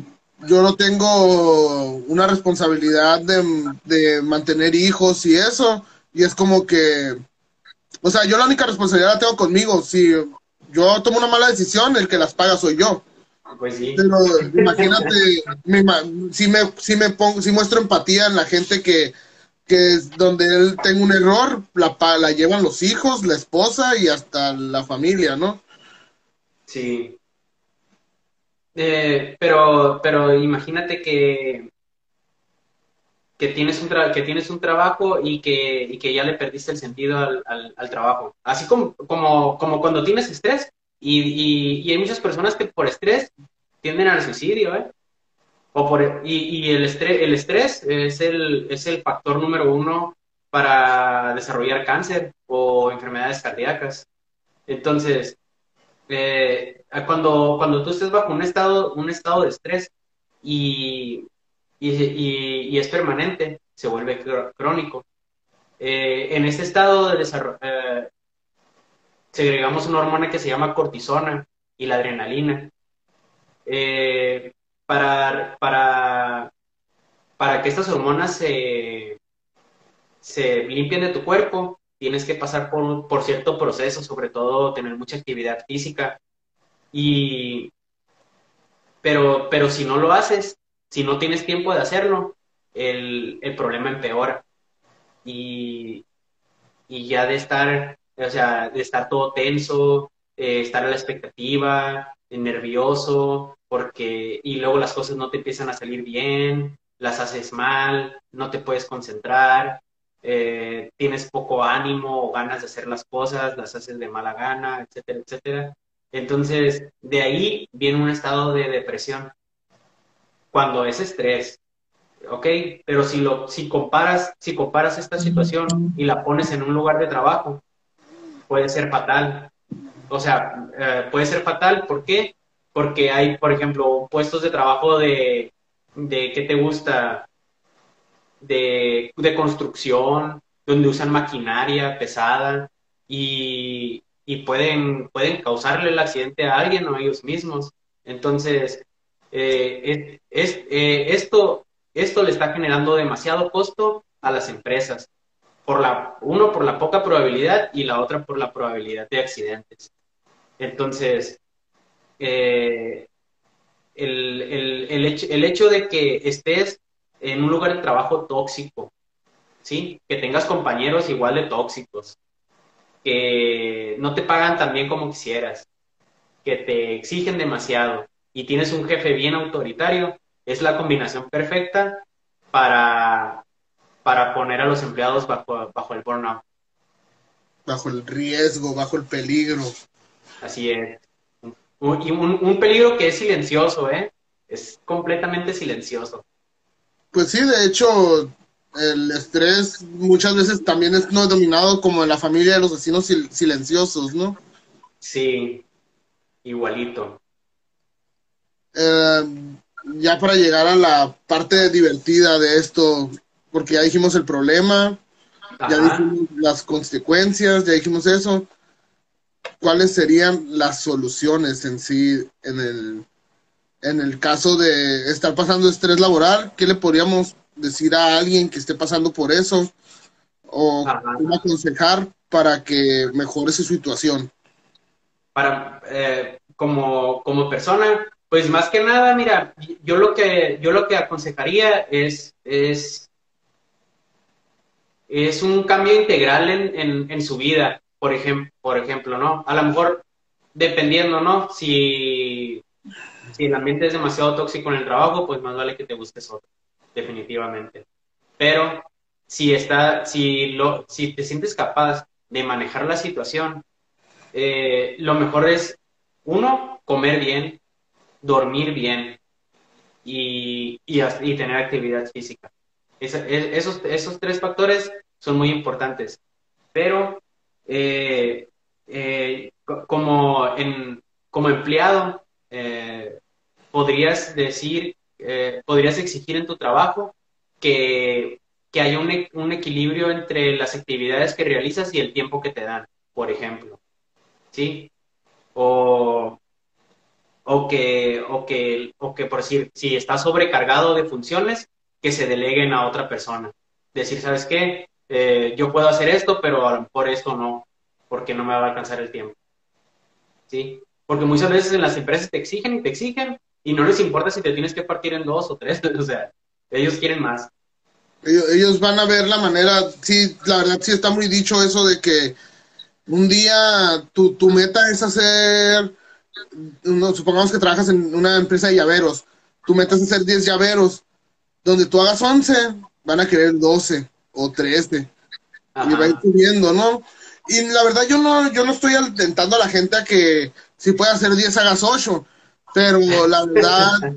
yo no tengo una responsabilidad de, de mantener hijos y eso, y es como que, o sea, yo la única responsabilidad la tengo conmigo, si yo tomo una mala decisión, el que las paga soy yo. Pues sí. Pero imagínate, me, si, me, si, me pongo, si muestro empatía en la gente que, que es donde él tenga un error, la, la llevan los hijos, la esposa y hasta la familia, ¿no? Sí. Eh, pero, pero imagínate que, que, tienes un que tienes un trabajo y que, y que ya le perdiste el sentido al, al, trabajo. Así como, como, como cuando tienes estrés, Y, y, y hay muchas personas que por estrés tienden al suicidio, ¿eh? O por, y, y el, estrés, el estrés es el, es el factor número uno para desarrollar cáncer o enfermedades cardíacas. Entonces, eh, cuando, cuando tú estés bajo un estado, un estado de estrés y, y, y es permanente, se vuelve crónico. Eh, en este estado de desarrollo, eh, segregamos una hormona que se llama cortisona y la adrenalina. Para, para, para que estas hormonas se, se limpien de tu cuerpo, tienes que pasar por, por cierto proceso, sobre todo tener mucha actividad física. Y, pero, pero si no lo haces, si no tienes tiempo de hacerlo, el, el problema empeora. Y, y, ya de estar, o sea, de estar todo tenso, eh, estar a la expectativa, nervioso, porque, y luego las cosas no te empiezan a salir bien, las haces mal, no te puedes concentrar, eh, tienes poco ánimo o ganas de hacer las cosas, las haces de mala gana, etcétera, etcétera. Entonces, de ahí viene un estado de depresión. Cuando es estrés, ¿ok? Pero si, lo, si, comparas, si comparas esta situación y la pones en un lugar de trabajo, puede ser fatal. O sea, eh, puede ser fatal, ¿por qué? Porque hay, por ejemplo, puestos de trabajo de, de ¿qué te gusta? De, de construcción, donde usan maquinaria pesada y, y pueden, pueden causarle el accidente a alguien o a ellos mismos. Entonces, eh, es, eh, esto, esto le está generando demasiado costo a las empresas. Por la, uno, por la poca probabilidad y la otra por la probabilidad de accidentes. Entonces, eh, el, el, el, hecho, el hecho de que estés en un lugar de trabajo tóxico, ¿sí? Que tengas compañeros igual de tóxicos, que no te pagan tan bien como quisieras, que te exigen demasiado y tienes un jefe bien autoritario, es la combinación perfecta para, para poner a los empleados bajo, bajo el burnout. Bajo el riesgo, bajo el peligro. Así es. Un, y un, un peligro que es silencioso, ¿eh? Es completamente silencioso. Pues sí, de hecho, el estrés muchas veces también es no dominado como en la familia de los vecinos sil silenciosos, ¿no? Sí, igualito. Eh, ya para llegar a la parte divertida de esto, porque ya dijimos el problema, Ajá. ya dijimos las consecuencias, ya dijimos eso. ¿Cuáles serían las soluciones en sí en el, en el caso de estar pasando estrés laboral? ¿Qué le podríamos decir a alguien que esté pasando por eso? ¿O cómo aconsejar para que mejore su situación? Para, eh, como, como persona, pues más que nada, mira, yo lo que, yo lo que aconsejaría es, es, es un cambio integral en, en, en su vida, por, ejem por ejemplo, ¿no? A lo mejor, dependiendo, ¿no? Si, si el ambiente es demasiado tóxico en el trabajo, pues más vale que te busques otro, definitivamente. Pero si, está, si, lo, si te sientes capaz de manejar la situación, eh, lo mejor es, uno, comer bien, dormir bien y, y, tener actividad física. Es, esos, esos tres factores son muy importantes. Pero eh, eh, como, como empleado, eh, podrías decir, podrías exigir en tu trabajo que, que haya un, un, equilibrio entre las actividades que realizas y el tiempo que te dan, por ejemplo. ¿Sí? O, o que, o que, o que por decir, si está sobrecargado de funciones, que se deleguen a otra persona. Decir, ¿sabes qué? Eh, yo puedo hacer esto, pero a lo mejor esto no, porque no me va a alcanzar el tiempo. ¿Sí? Porque muchas veces en las empresas te exigen y te exigen y no les importa si te tienes que partir en dos o tres, o sea, ellos quieren más. Ellos, van a ver la manera, sí, la verdad sí está muy dicho eso de que un día tu, tu meta es hacer supongamos que trabajas en una empresa de llaveros, tú metes a hacer 10 llaveros, donde tú hagas 11, van a querer 12 o 13. Ajá. Y va a ir subiendo, ¿no? Y la verdad yo no, yo no estoy alentando a la gente a que si puede hacer 10, hagas 8. Pero la verdad,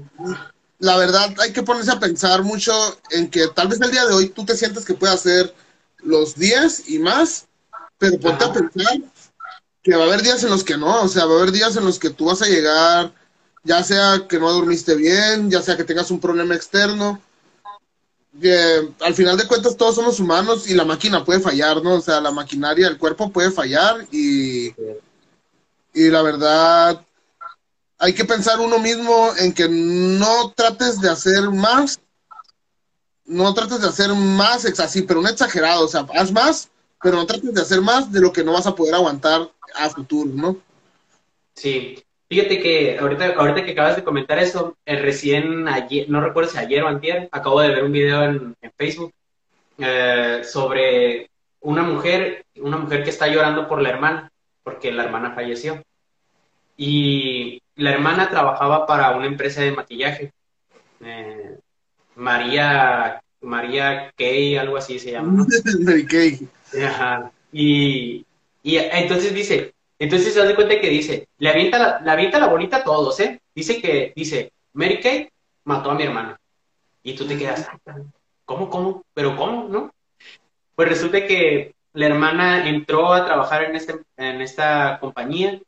la verdad hay que ponerse a pensar mucho en que tal vez el día de hoy tú te sientes que puedes hacer los 10 y más, pero ponte a pensar que va a haber días en los que no, o sea, va a haber días en los que tú vas a llegar, ya sea que no dormiste bien, ya sea que tengas un problema externo, al final de cuentas todos somos humanos y la máquina puede fallar, ¿no? O sea, la maquinaria, el cuerpo puede fallar y, y la verdad hay que pensar uno mismo en que no trates de hacer más, no trates de hacer más, así, pero no exagerado, o sea, haz más, pero no trates de hacer más de lo que no vas a poder aguantar a futuro, ¿no? Sí, fíjate que ahorita, ahorita que acabas de comentar eso, eh, recién ayer, no recuerdo si ayer o antier, acabo de ver un video en, Facebook eh, sobre una mujer, una mujer que está llorando por la hermana, porque la hermana falleció. Y la hermana trabajaba para una empresa de maquillaje. Eh, María, María Kay, algo así se llama. ¿no? Ajá. Y, y entonces dice, entonces se da cuenta que dice, le avienta la, le avienta la bolita a todos, ¿eh? Dice que, dice, Mary Kay mató a mi hermana. Y tú te quedas, ¿cómo, cómo? ¿Pero cómo, no? Pues resulta que la hermana entró a trabajar en, este, en esta compañía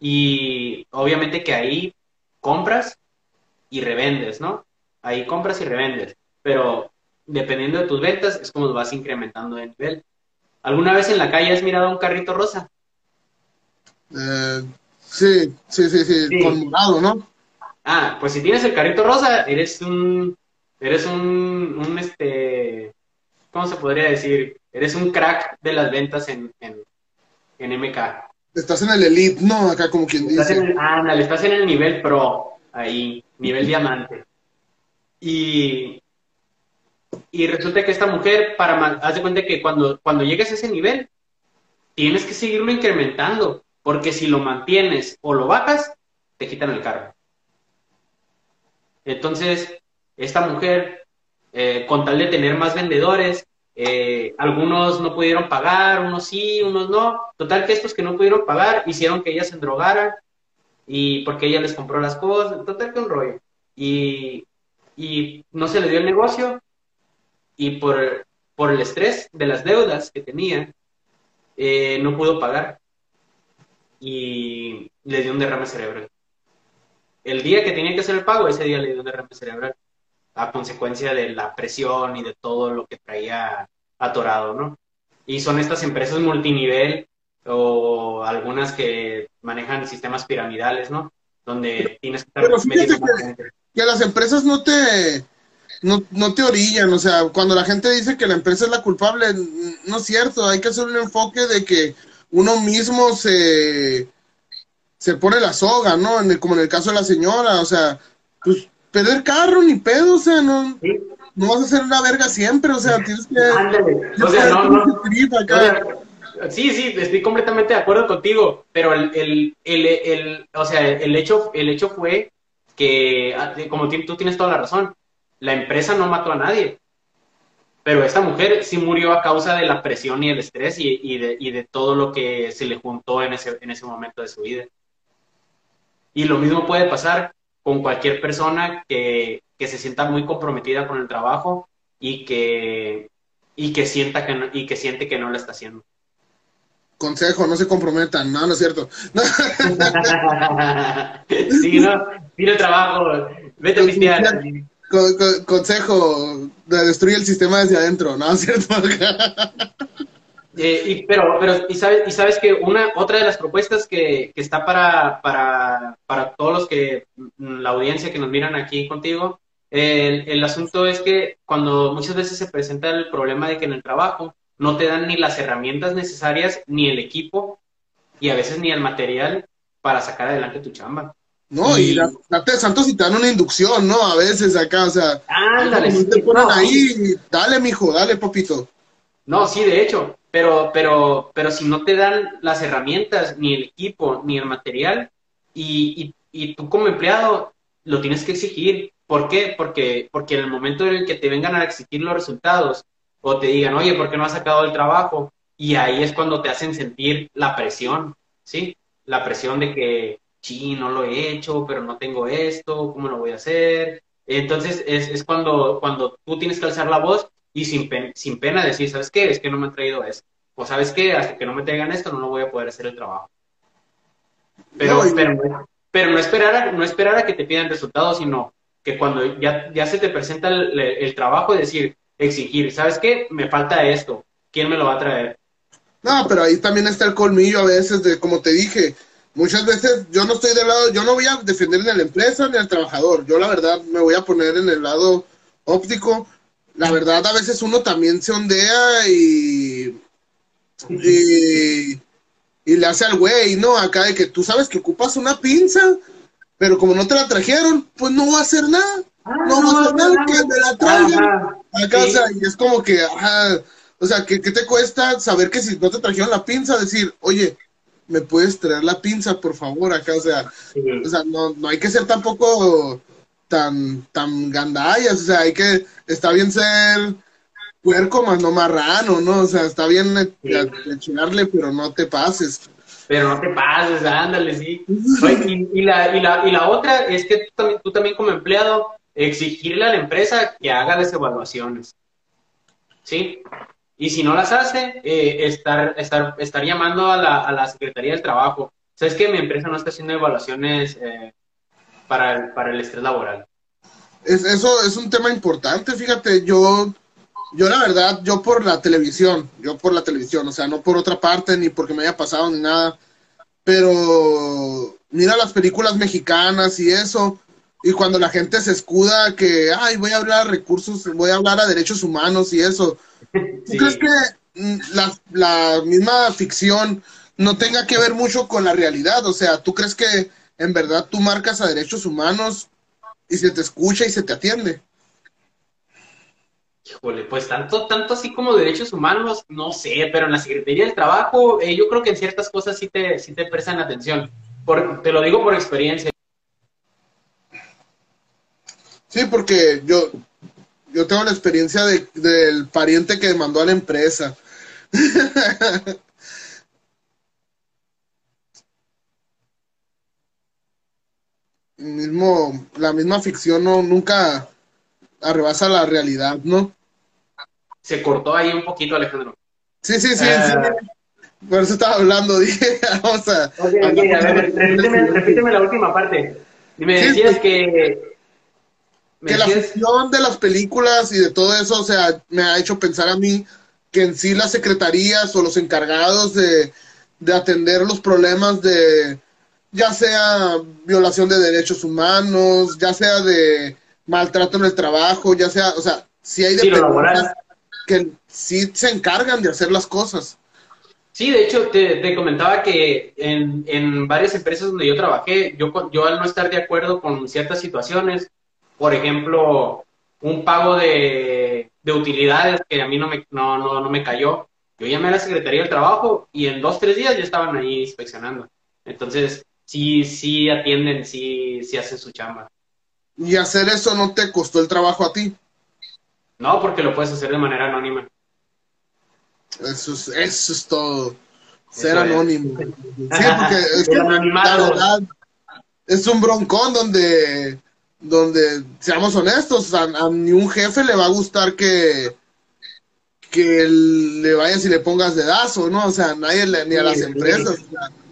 y obviamente que ahí compras y revendes, ¿no? Ahí compras y revendes, pero dependiendo de tus ventas es como vas incrementando de nivel. ¿Alguna vez en la calle has mirado un carrito rosa? Eh, sí, sí, sí, sí, con morado, ¿no? Ah, pues si tienes el carrito rosa, eres un, eres un, un este, ¿cómo se podría decir? Eres un crack de las ventas en, en, en MK. Estás en el elite, ¿no? Acá como quien Estás dice. en el, ándale, estás en el nivel pro, ahí, nivel diamante. Y, y resulta que esta mujer, para haz de cuenta que cuando, cuando llegues a ese nivel, tienes que seguirlo incrementando, porque si lo mantienes o lo bajas, te quitan el cargo. Entonces, esta mujer, eh, con tal de tener más vendedores, eh, algunos no pudieron pagar, unos sí, unos no. Total que estos que no pudieron pagar hicieron que ella se endrogara y porque ella les compró las cosas, total que un rollo. Y, y no se le dio el negocio y por, por el estrés de las deudas que tenía, eh, no pudo pagar y le dio un derrame cerebral. El día que tenía que hacer el pago, ese día le dio un derrame cerebral a consecuencia de la presión y de todo lo que traía atorado, ¿no? Y son estas empresas multinivel o algunas que manejan sistemas piramidales, ¿no? Donde tienes que estar Pero fíjate que-. Que las empresas no te, no, no te orillan, o sea, cuando la gente dice que la empresa es la culpable, no es cierto, hay que hacer un enfoque de que uno mismo se, se pone la soga, ¿no? En el- como en el caso de la señora, o sea, pues perder carro ni pedo, o sea, no, Sí, no vas a ser una verga siempre, o sea, tienes que... O sea, no, no. O sea, sí, sí, estoy completamente de acuerdo contigo, pero el, el, el, el- o sea, el hecho, el hecho fue que, ah, como tú tienes toda la razón, la empresa no mató a nadie, pero esta mujer sí murió a causa de la presión y el estrés y, y de, y de todo lo que se le juntó en ese, en ese momento de su vida. Y lo mismo puede pasar con cualquier persona que, que se sienta muy comprometida con el trabajo y que, y que sienta que no- y que siente que no lo está haciendo. Consejo, no se comprometan, no, no es cierto. No, sí, ¿no? Tira el trabajo, vete a pistear. con- con- consejo, destruye el sistema desde adentro, no, cierto. Eh, y, pero, pero, y sabes, y sabes que una, otra de las propuestas que, que está para, para, para todos los que, mm, la audiencia que nos miran aquí contigo, el, el asunto es que cuando muchas veces se presenta el problema de que en el trabajo no te dan ni las herramientas necesarias, ni el equipo, y a veces ni el material para sacar adelante tu chamba. No, y Y- la, de santos y te dan una inducción, ¿no? A veces acá, o sea, Ándale, no te sí, ponen no, ahí, dale, mijo, dale, papito. No, sí, de hecho, pero, pero, pero si no te dan las herramientas, ni el equipo, ni el material, y, y, y tú como empleado lo tienes que exigir. ¿Por qué? Porque, porque en el momento en el que te vengan a exigir los resultados, o te digan, oye, ¿por qué no has sacado el trabajo? Y ahí es cuando te hacen sentir la presión, ¿sí? La presión de que, sí, no lo he hecho, pero no tengo esto, ¿cómo lo voy a hacer? Entonces es, es cuando, cuando tú tienes que alzar la voz y sin, pen- sin pena decir, ¿sabes qué? Es que no me han traído esto. O ¿sabes qué? Hasta que no me traigan esto, no lo voy a poder hacer el trabajo. Pero, No, pero no, esperar a, no esperar a que te pidan resultados, sino que cuando ya, ya se te presenta el, el trabajo, decir, exigir, ¿sabes qué? Me falta esto. ¿Quién me lo va a traer? No, pero ahí también está el colmillo a veces de, como te dije, muchas veces yo no estoy del lado, yo no voy a defender ni a la empresa ni al trabajador, yo la verdad me voy a poner en el lado óptico. La verdad a veces uno también se ondea y, y, y le hace al güey, ¿no? Acá de que tú sabes que ocupas una pinza, pero como no te la trajeron, pues no va a hacer nada. No va a hacer nada que me la traigan. Ajá. Acá, Sí. o sea, y es como que, ajá, o sea, ¿qué, qué te cuesta saber que si no te trajeron la pinza, decir, oye, ¿me puedes traer la pinza, por favor? Acá, o sea, Sí. o sea no, no hay que ser tampoco tan, tan gandallas, o sea, hay que, está bien ser puerco más no marrano, ¿no? O sea, está bien eh, Sí. echarle, pero no te pases. Pero no te pases, ándale, sí. Y la, y, la, y la otra es que tú también, tú también como empleado, exigirle a la empresa que haga las evaluaciones. ¿Sí? Y si no las hace, eh, estar, estar, estar llamando a la, a la Secretaría del Trabajo. ¿Sabes que mi empresa no está haciendo evaluaciones eh, para, el, para el estrés laboral? Es, eso es un tema importante, fíjate, yo, yo la verdad, yo por la televisión, yo por la televisión, o sea, no por otra parte, ni porque me haya pasado ni nada, pero mira las películas mexicanas y eso, y cuando la gente se escuda que, ay, voy a hablar a recursos, voy a hablar a derechos humanos y eso, ¿tú Sí. crees que mm, la, la misma ficción no tenga que ver mucho con la realidad? O sea, ¿tú crees que en verdad tú marcas a derechos humanos y se te escucha y se te atiende? Híjole, pues tanto, tanto así como derechos humanos, no sé, pero en la Secretaría del Trabajo, eh, yo creo que en ciertas cosas sí te, sí te prestan atención. Por, te lo digo por experiencia. Sí, porque yo, yo tengo la experiencia de, del pariente que demandó a la empresa. Mismo, la misma ficción no, nunca arrebasa la realidad, ¿no? Se cortó ahí un poquito, Alejandro. Sí, sí, sí, sí. Por eso estaba hablando, dije, vamos a... Ok, ok, a ver, repíteme, repíteme la última parte. Y me Sí, decías pues, que... Que la ficción de las películas y de todo eso, o sea, me ha hecho pensar a mí que en sí las secretarías o los encargados de, de atender los problemas de, ya sea violación de derechos humanos, ya sea de maltrato en el trabajo, ya sea, o sea, si hay laboral. que sí se encargan de hacer las cosas. Sí, de hecho, te, te comentaba que en, en varias empresas donde yo trabajé, yo, yo al no estar de acuerdo con ciertas situaciones, por ejemplo, un pago de, de utilidades que a mí no me, no, no, no me cayó, yo llamé a la Secretaría del Trabajo y en dos, tres días ya estaban ahí inspeccionando. Entonces, sí, sí atienden, sí, sí hacen su chamba. Y hacer eso no te costó el trabajo a ti. No, porque lo puedes hacer de manera anónima. Eso es, eso es todo. Ser Eso es. anónimo. Sí, porque es que la verdad es un broncón donde, donde seamos honestos, a, a ni un jefe le va a gustar que, que le vayas y le pongas dedazo, ¿no? O sea, nadie le- ni a las sí. empresas.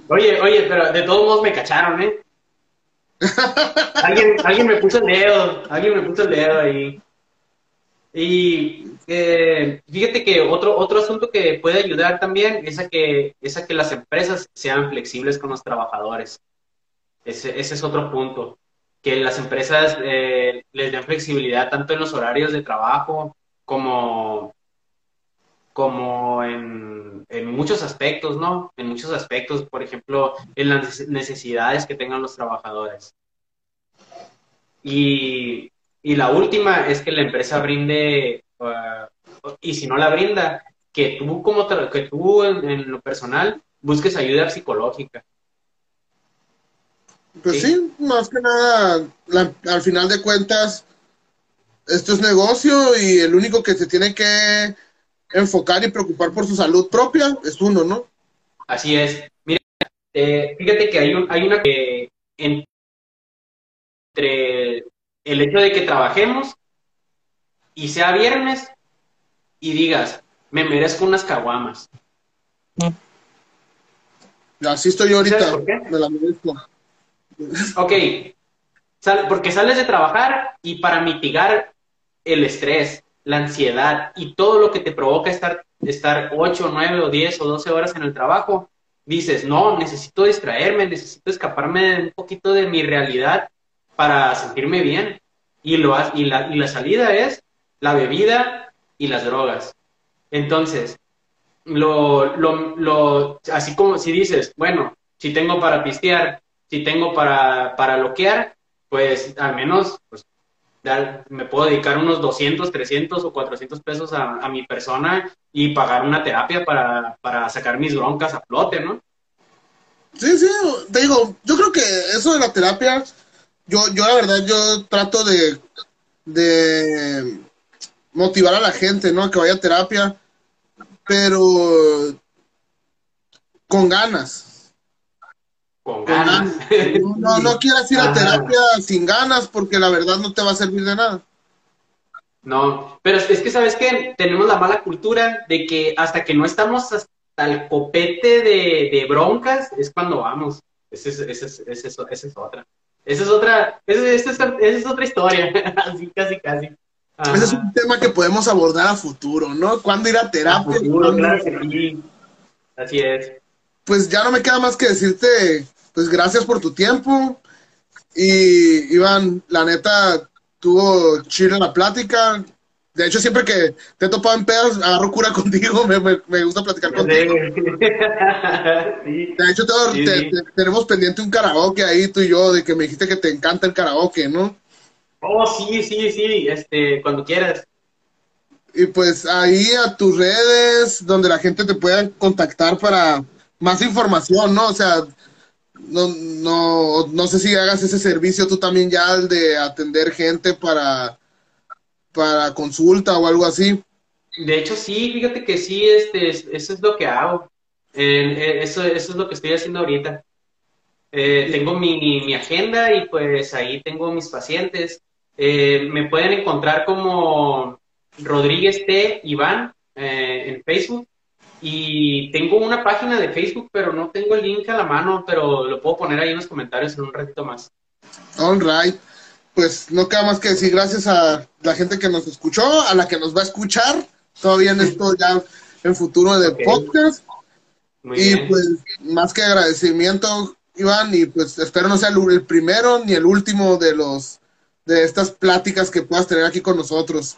Oye, oye, pero de todos modos me cacharon, ¿eh? alguien, alguien me puso el dedo, alguien me puso el dedo ahí. Y eh, fíjate que otro, otro asunto que puede ayudar también es a que, es a que las empresas sean flexibles con los trabajadores. Ese, ese es otro punto. Que las empresas eh, les den flexibilidad tanto en los horarios de trabajo como, como en, muchos aspectos, ¿no? En muchos aspectos, por ejemplo, en las necesidades que tengan los trabajadores. Y, y la última es que la empresa brinde, uh, y si no la brinda, que tú como que tú en, en lo personal busques ayuda psicológica. Pues Sí. sí, más que nada, la- al final de cuentas, esto es negocio y el único que se tiene que enfocar y preocupar por su salud propia es uno, ¿no? Así es. Mira, eh, fíjate que hay, un, hay una que, entre el hecho de que trabajemos y sea viernes y digas, me merezco unas caguamas. Así estoy yo ahorita. ¿Sabes por qué? Me la merezco. Ok, porque sales de trabajar y para mitigar el estrés, la ansiedad y todo lo que te provoca estar, estar 8, 9 o 10 o 12 horas en el trabajo, dices, no, necesito distraerme, necesito escaparme un poquito de mi realidad para sentirme bien. Y, lo, y, la, y la salida es la bebida y las drogas. Entonces, lo, lo, lo, así como si dices, bueno, si tengo para pistear, si tengo para, para loquear, pues al menos pues, me puedo dedicar unos 200, 300 o 400 pesos a, a mi persona y pagar una terapia para, para sacar mis broncas a flote, ¿no? Sí, sí, te digo, yo creo que eso de la terapia, yo, yo la verdad, yo trato de, de motivar a la gente, ¿no? A que vaya a terapia, pero con ganas. Con ganas. No, no, quieras ir a Ajá. terapia sin ganas porque la verdad no te va a servir de nada. No, pero es que sabes que tenemos la mala cultura de que hasta que no estamos hasta el copete de, de broncas es cuando vamos. Esa es, esa es, es, otra. Esa es otra, esa es, otra historia. Así, casi, casi. Ajá. Ese es un tema que podemos abordar a futuro, ¿no? ¿Cuándo ir a A terapia? futuro, ¿Cuándo- claro que sí. Así es. Pues ya no me queda más que decirte, pues gracias por tu tiempo. Y Iván, la neta, tuvo chile la plática. De hecho, siempre que te he topado en pedas, agarro cura contigo, me, me- me gusta platicar contigo. Sí. De hecho, te- Sí, te- sí. te- tenemos pendiente un karaoke ahí, tú y yo, de que me dijiste que te encanta el karaoke, ¿no? Oh, sí, sí, sí. Este, cuando quieras. Y pues ahí a tus redes, donde la gente te pueda contactar para más información, ¿no? O sea, no, no, no sé si hagas ese servicio tú también ya, el de atender gente para, para consulta o algo así. De hecho, sí, fíjate que sí, este, es- eso es lo que hago. Eh, eso, eso es lo que estoy haciendo ahorita. Eh, tengo mi, mi agenda y pues ahí tengo mis pacientes. Eh, me pueden encontrar como Rodríguez T. Iván eh, en Facebook. Y tengo una página de Facebook, pero no tengo el link a la mano, pero lo puedo poner ahí en los comentarios en un ratito más. All right. Pues no queda más que decir gracias a la gente que nos escuchó, a la que nos va a escuchar todavía en esto ya en futuro de podcast. Muy Y bien. pues más que agradecimiento, Iván, y pues espero no sea el primero ni el último de los de estas pláticas que puedas tener aquí con nosotros.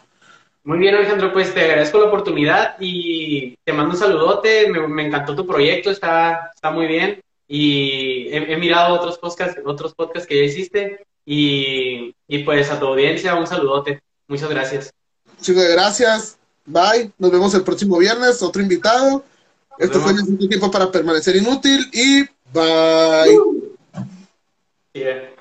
Muy bien, Alejandro, pues te agradezco la oportunidad y te mando un saludote. Me, me encantó tu proyecto, está, está muy bien. Y he, he mirado otros podcasts, otros podcasts que ya hiciste. Y, y pues a tu audiencia, un saludote. Muchas gracias. Chicos, gracias. Bye. Nos vemos el próximo viernes. Otro invitado. Esto fue. Necesito Tiempo para Permanecer Inútil y bye. Yeah.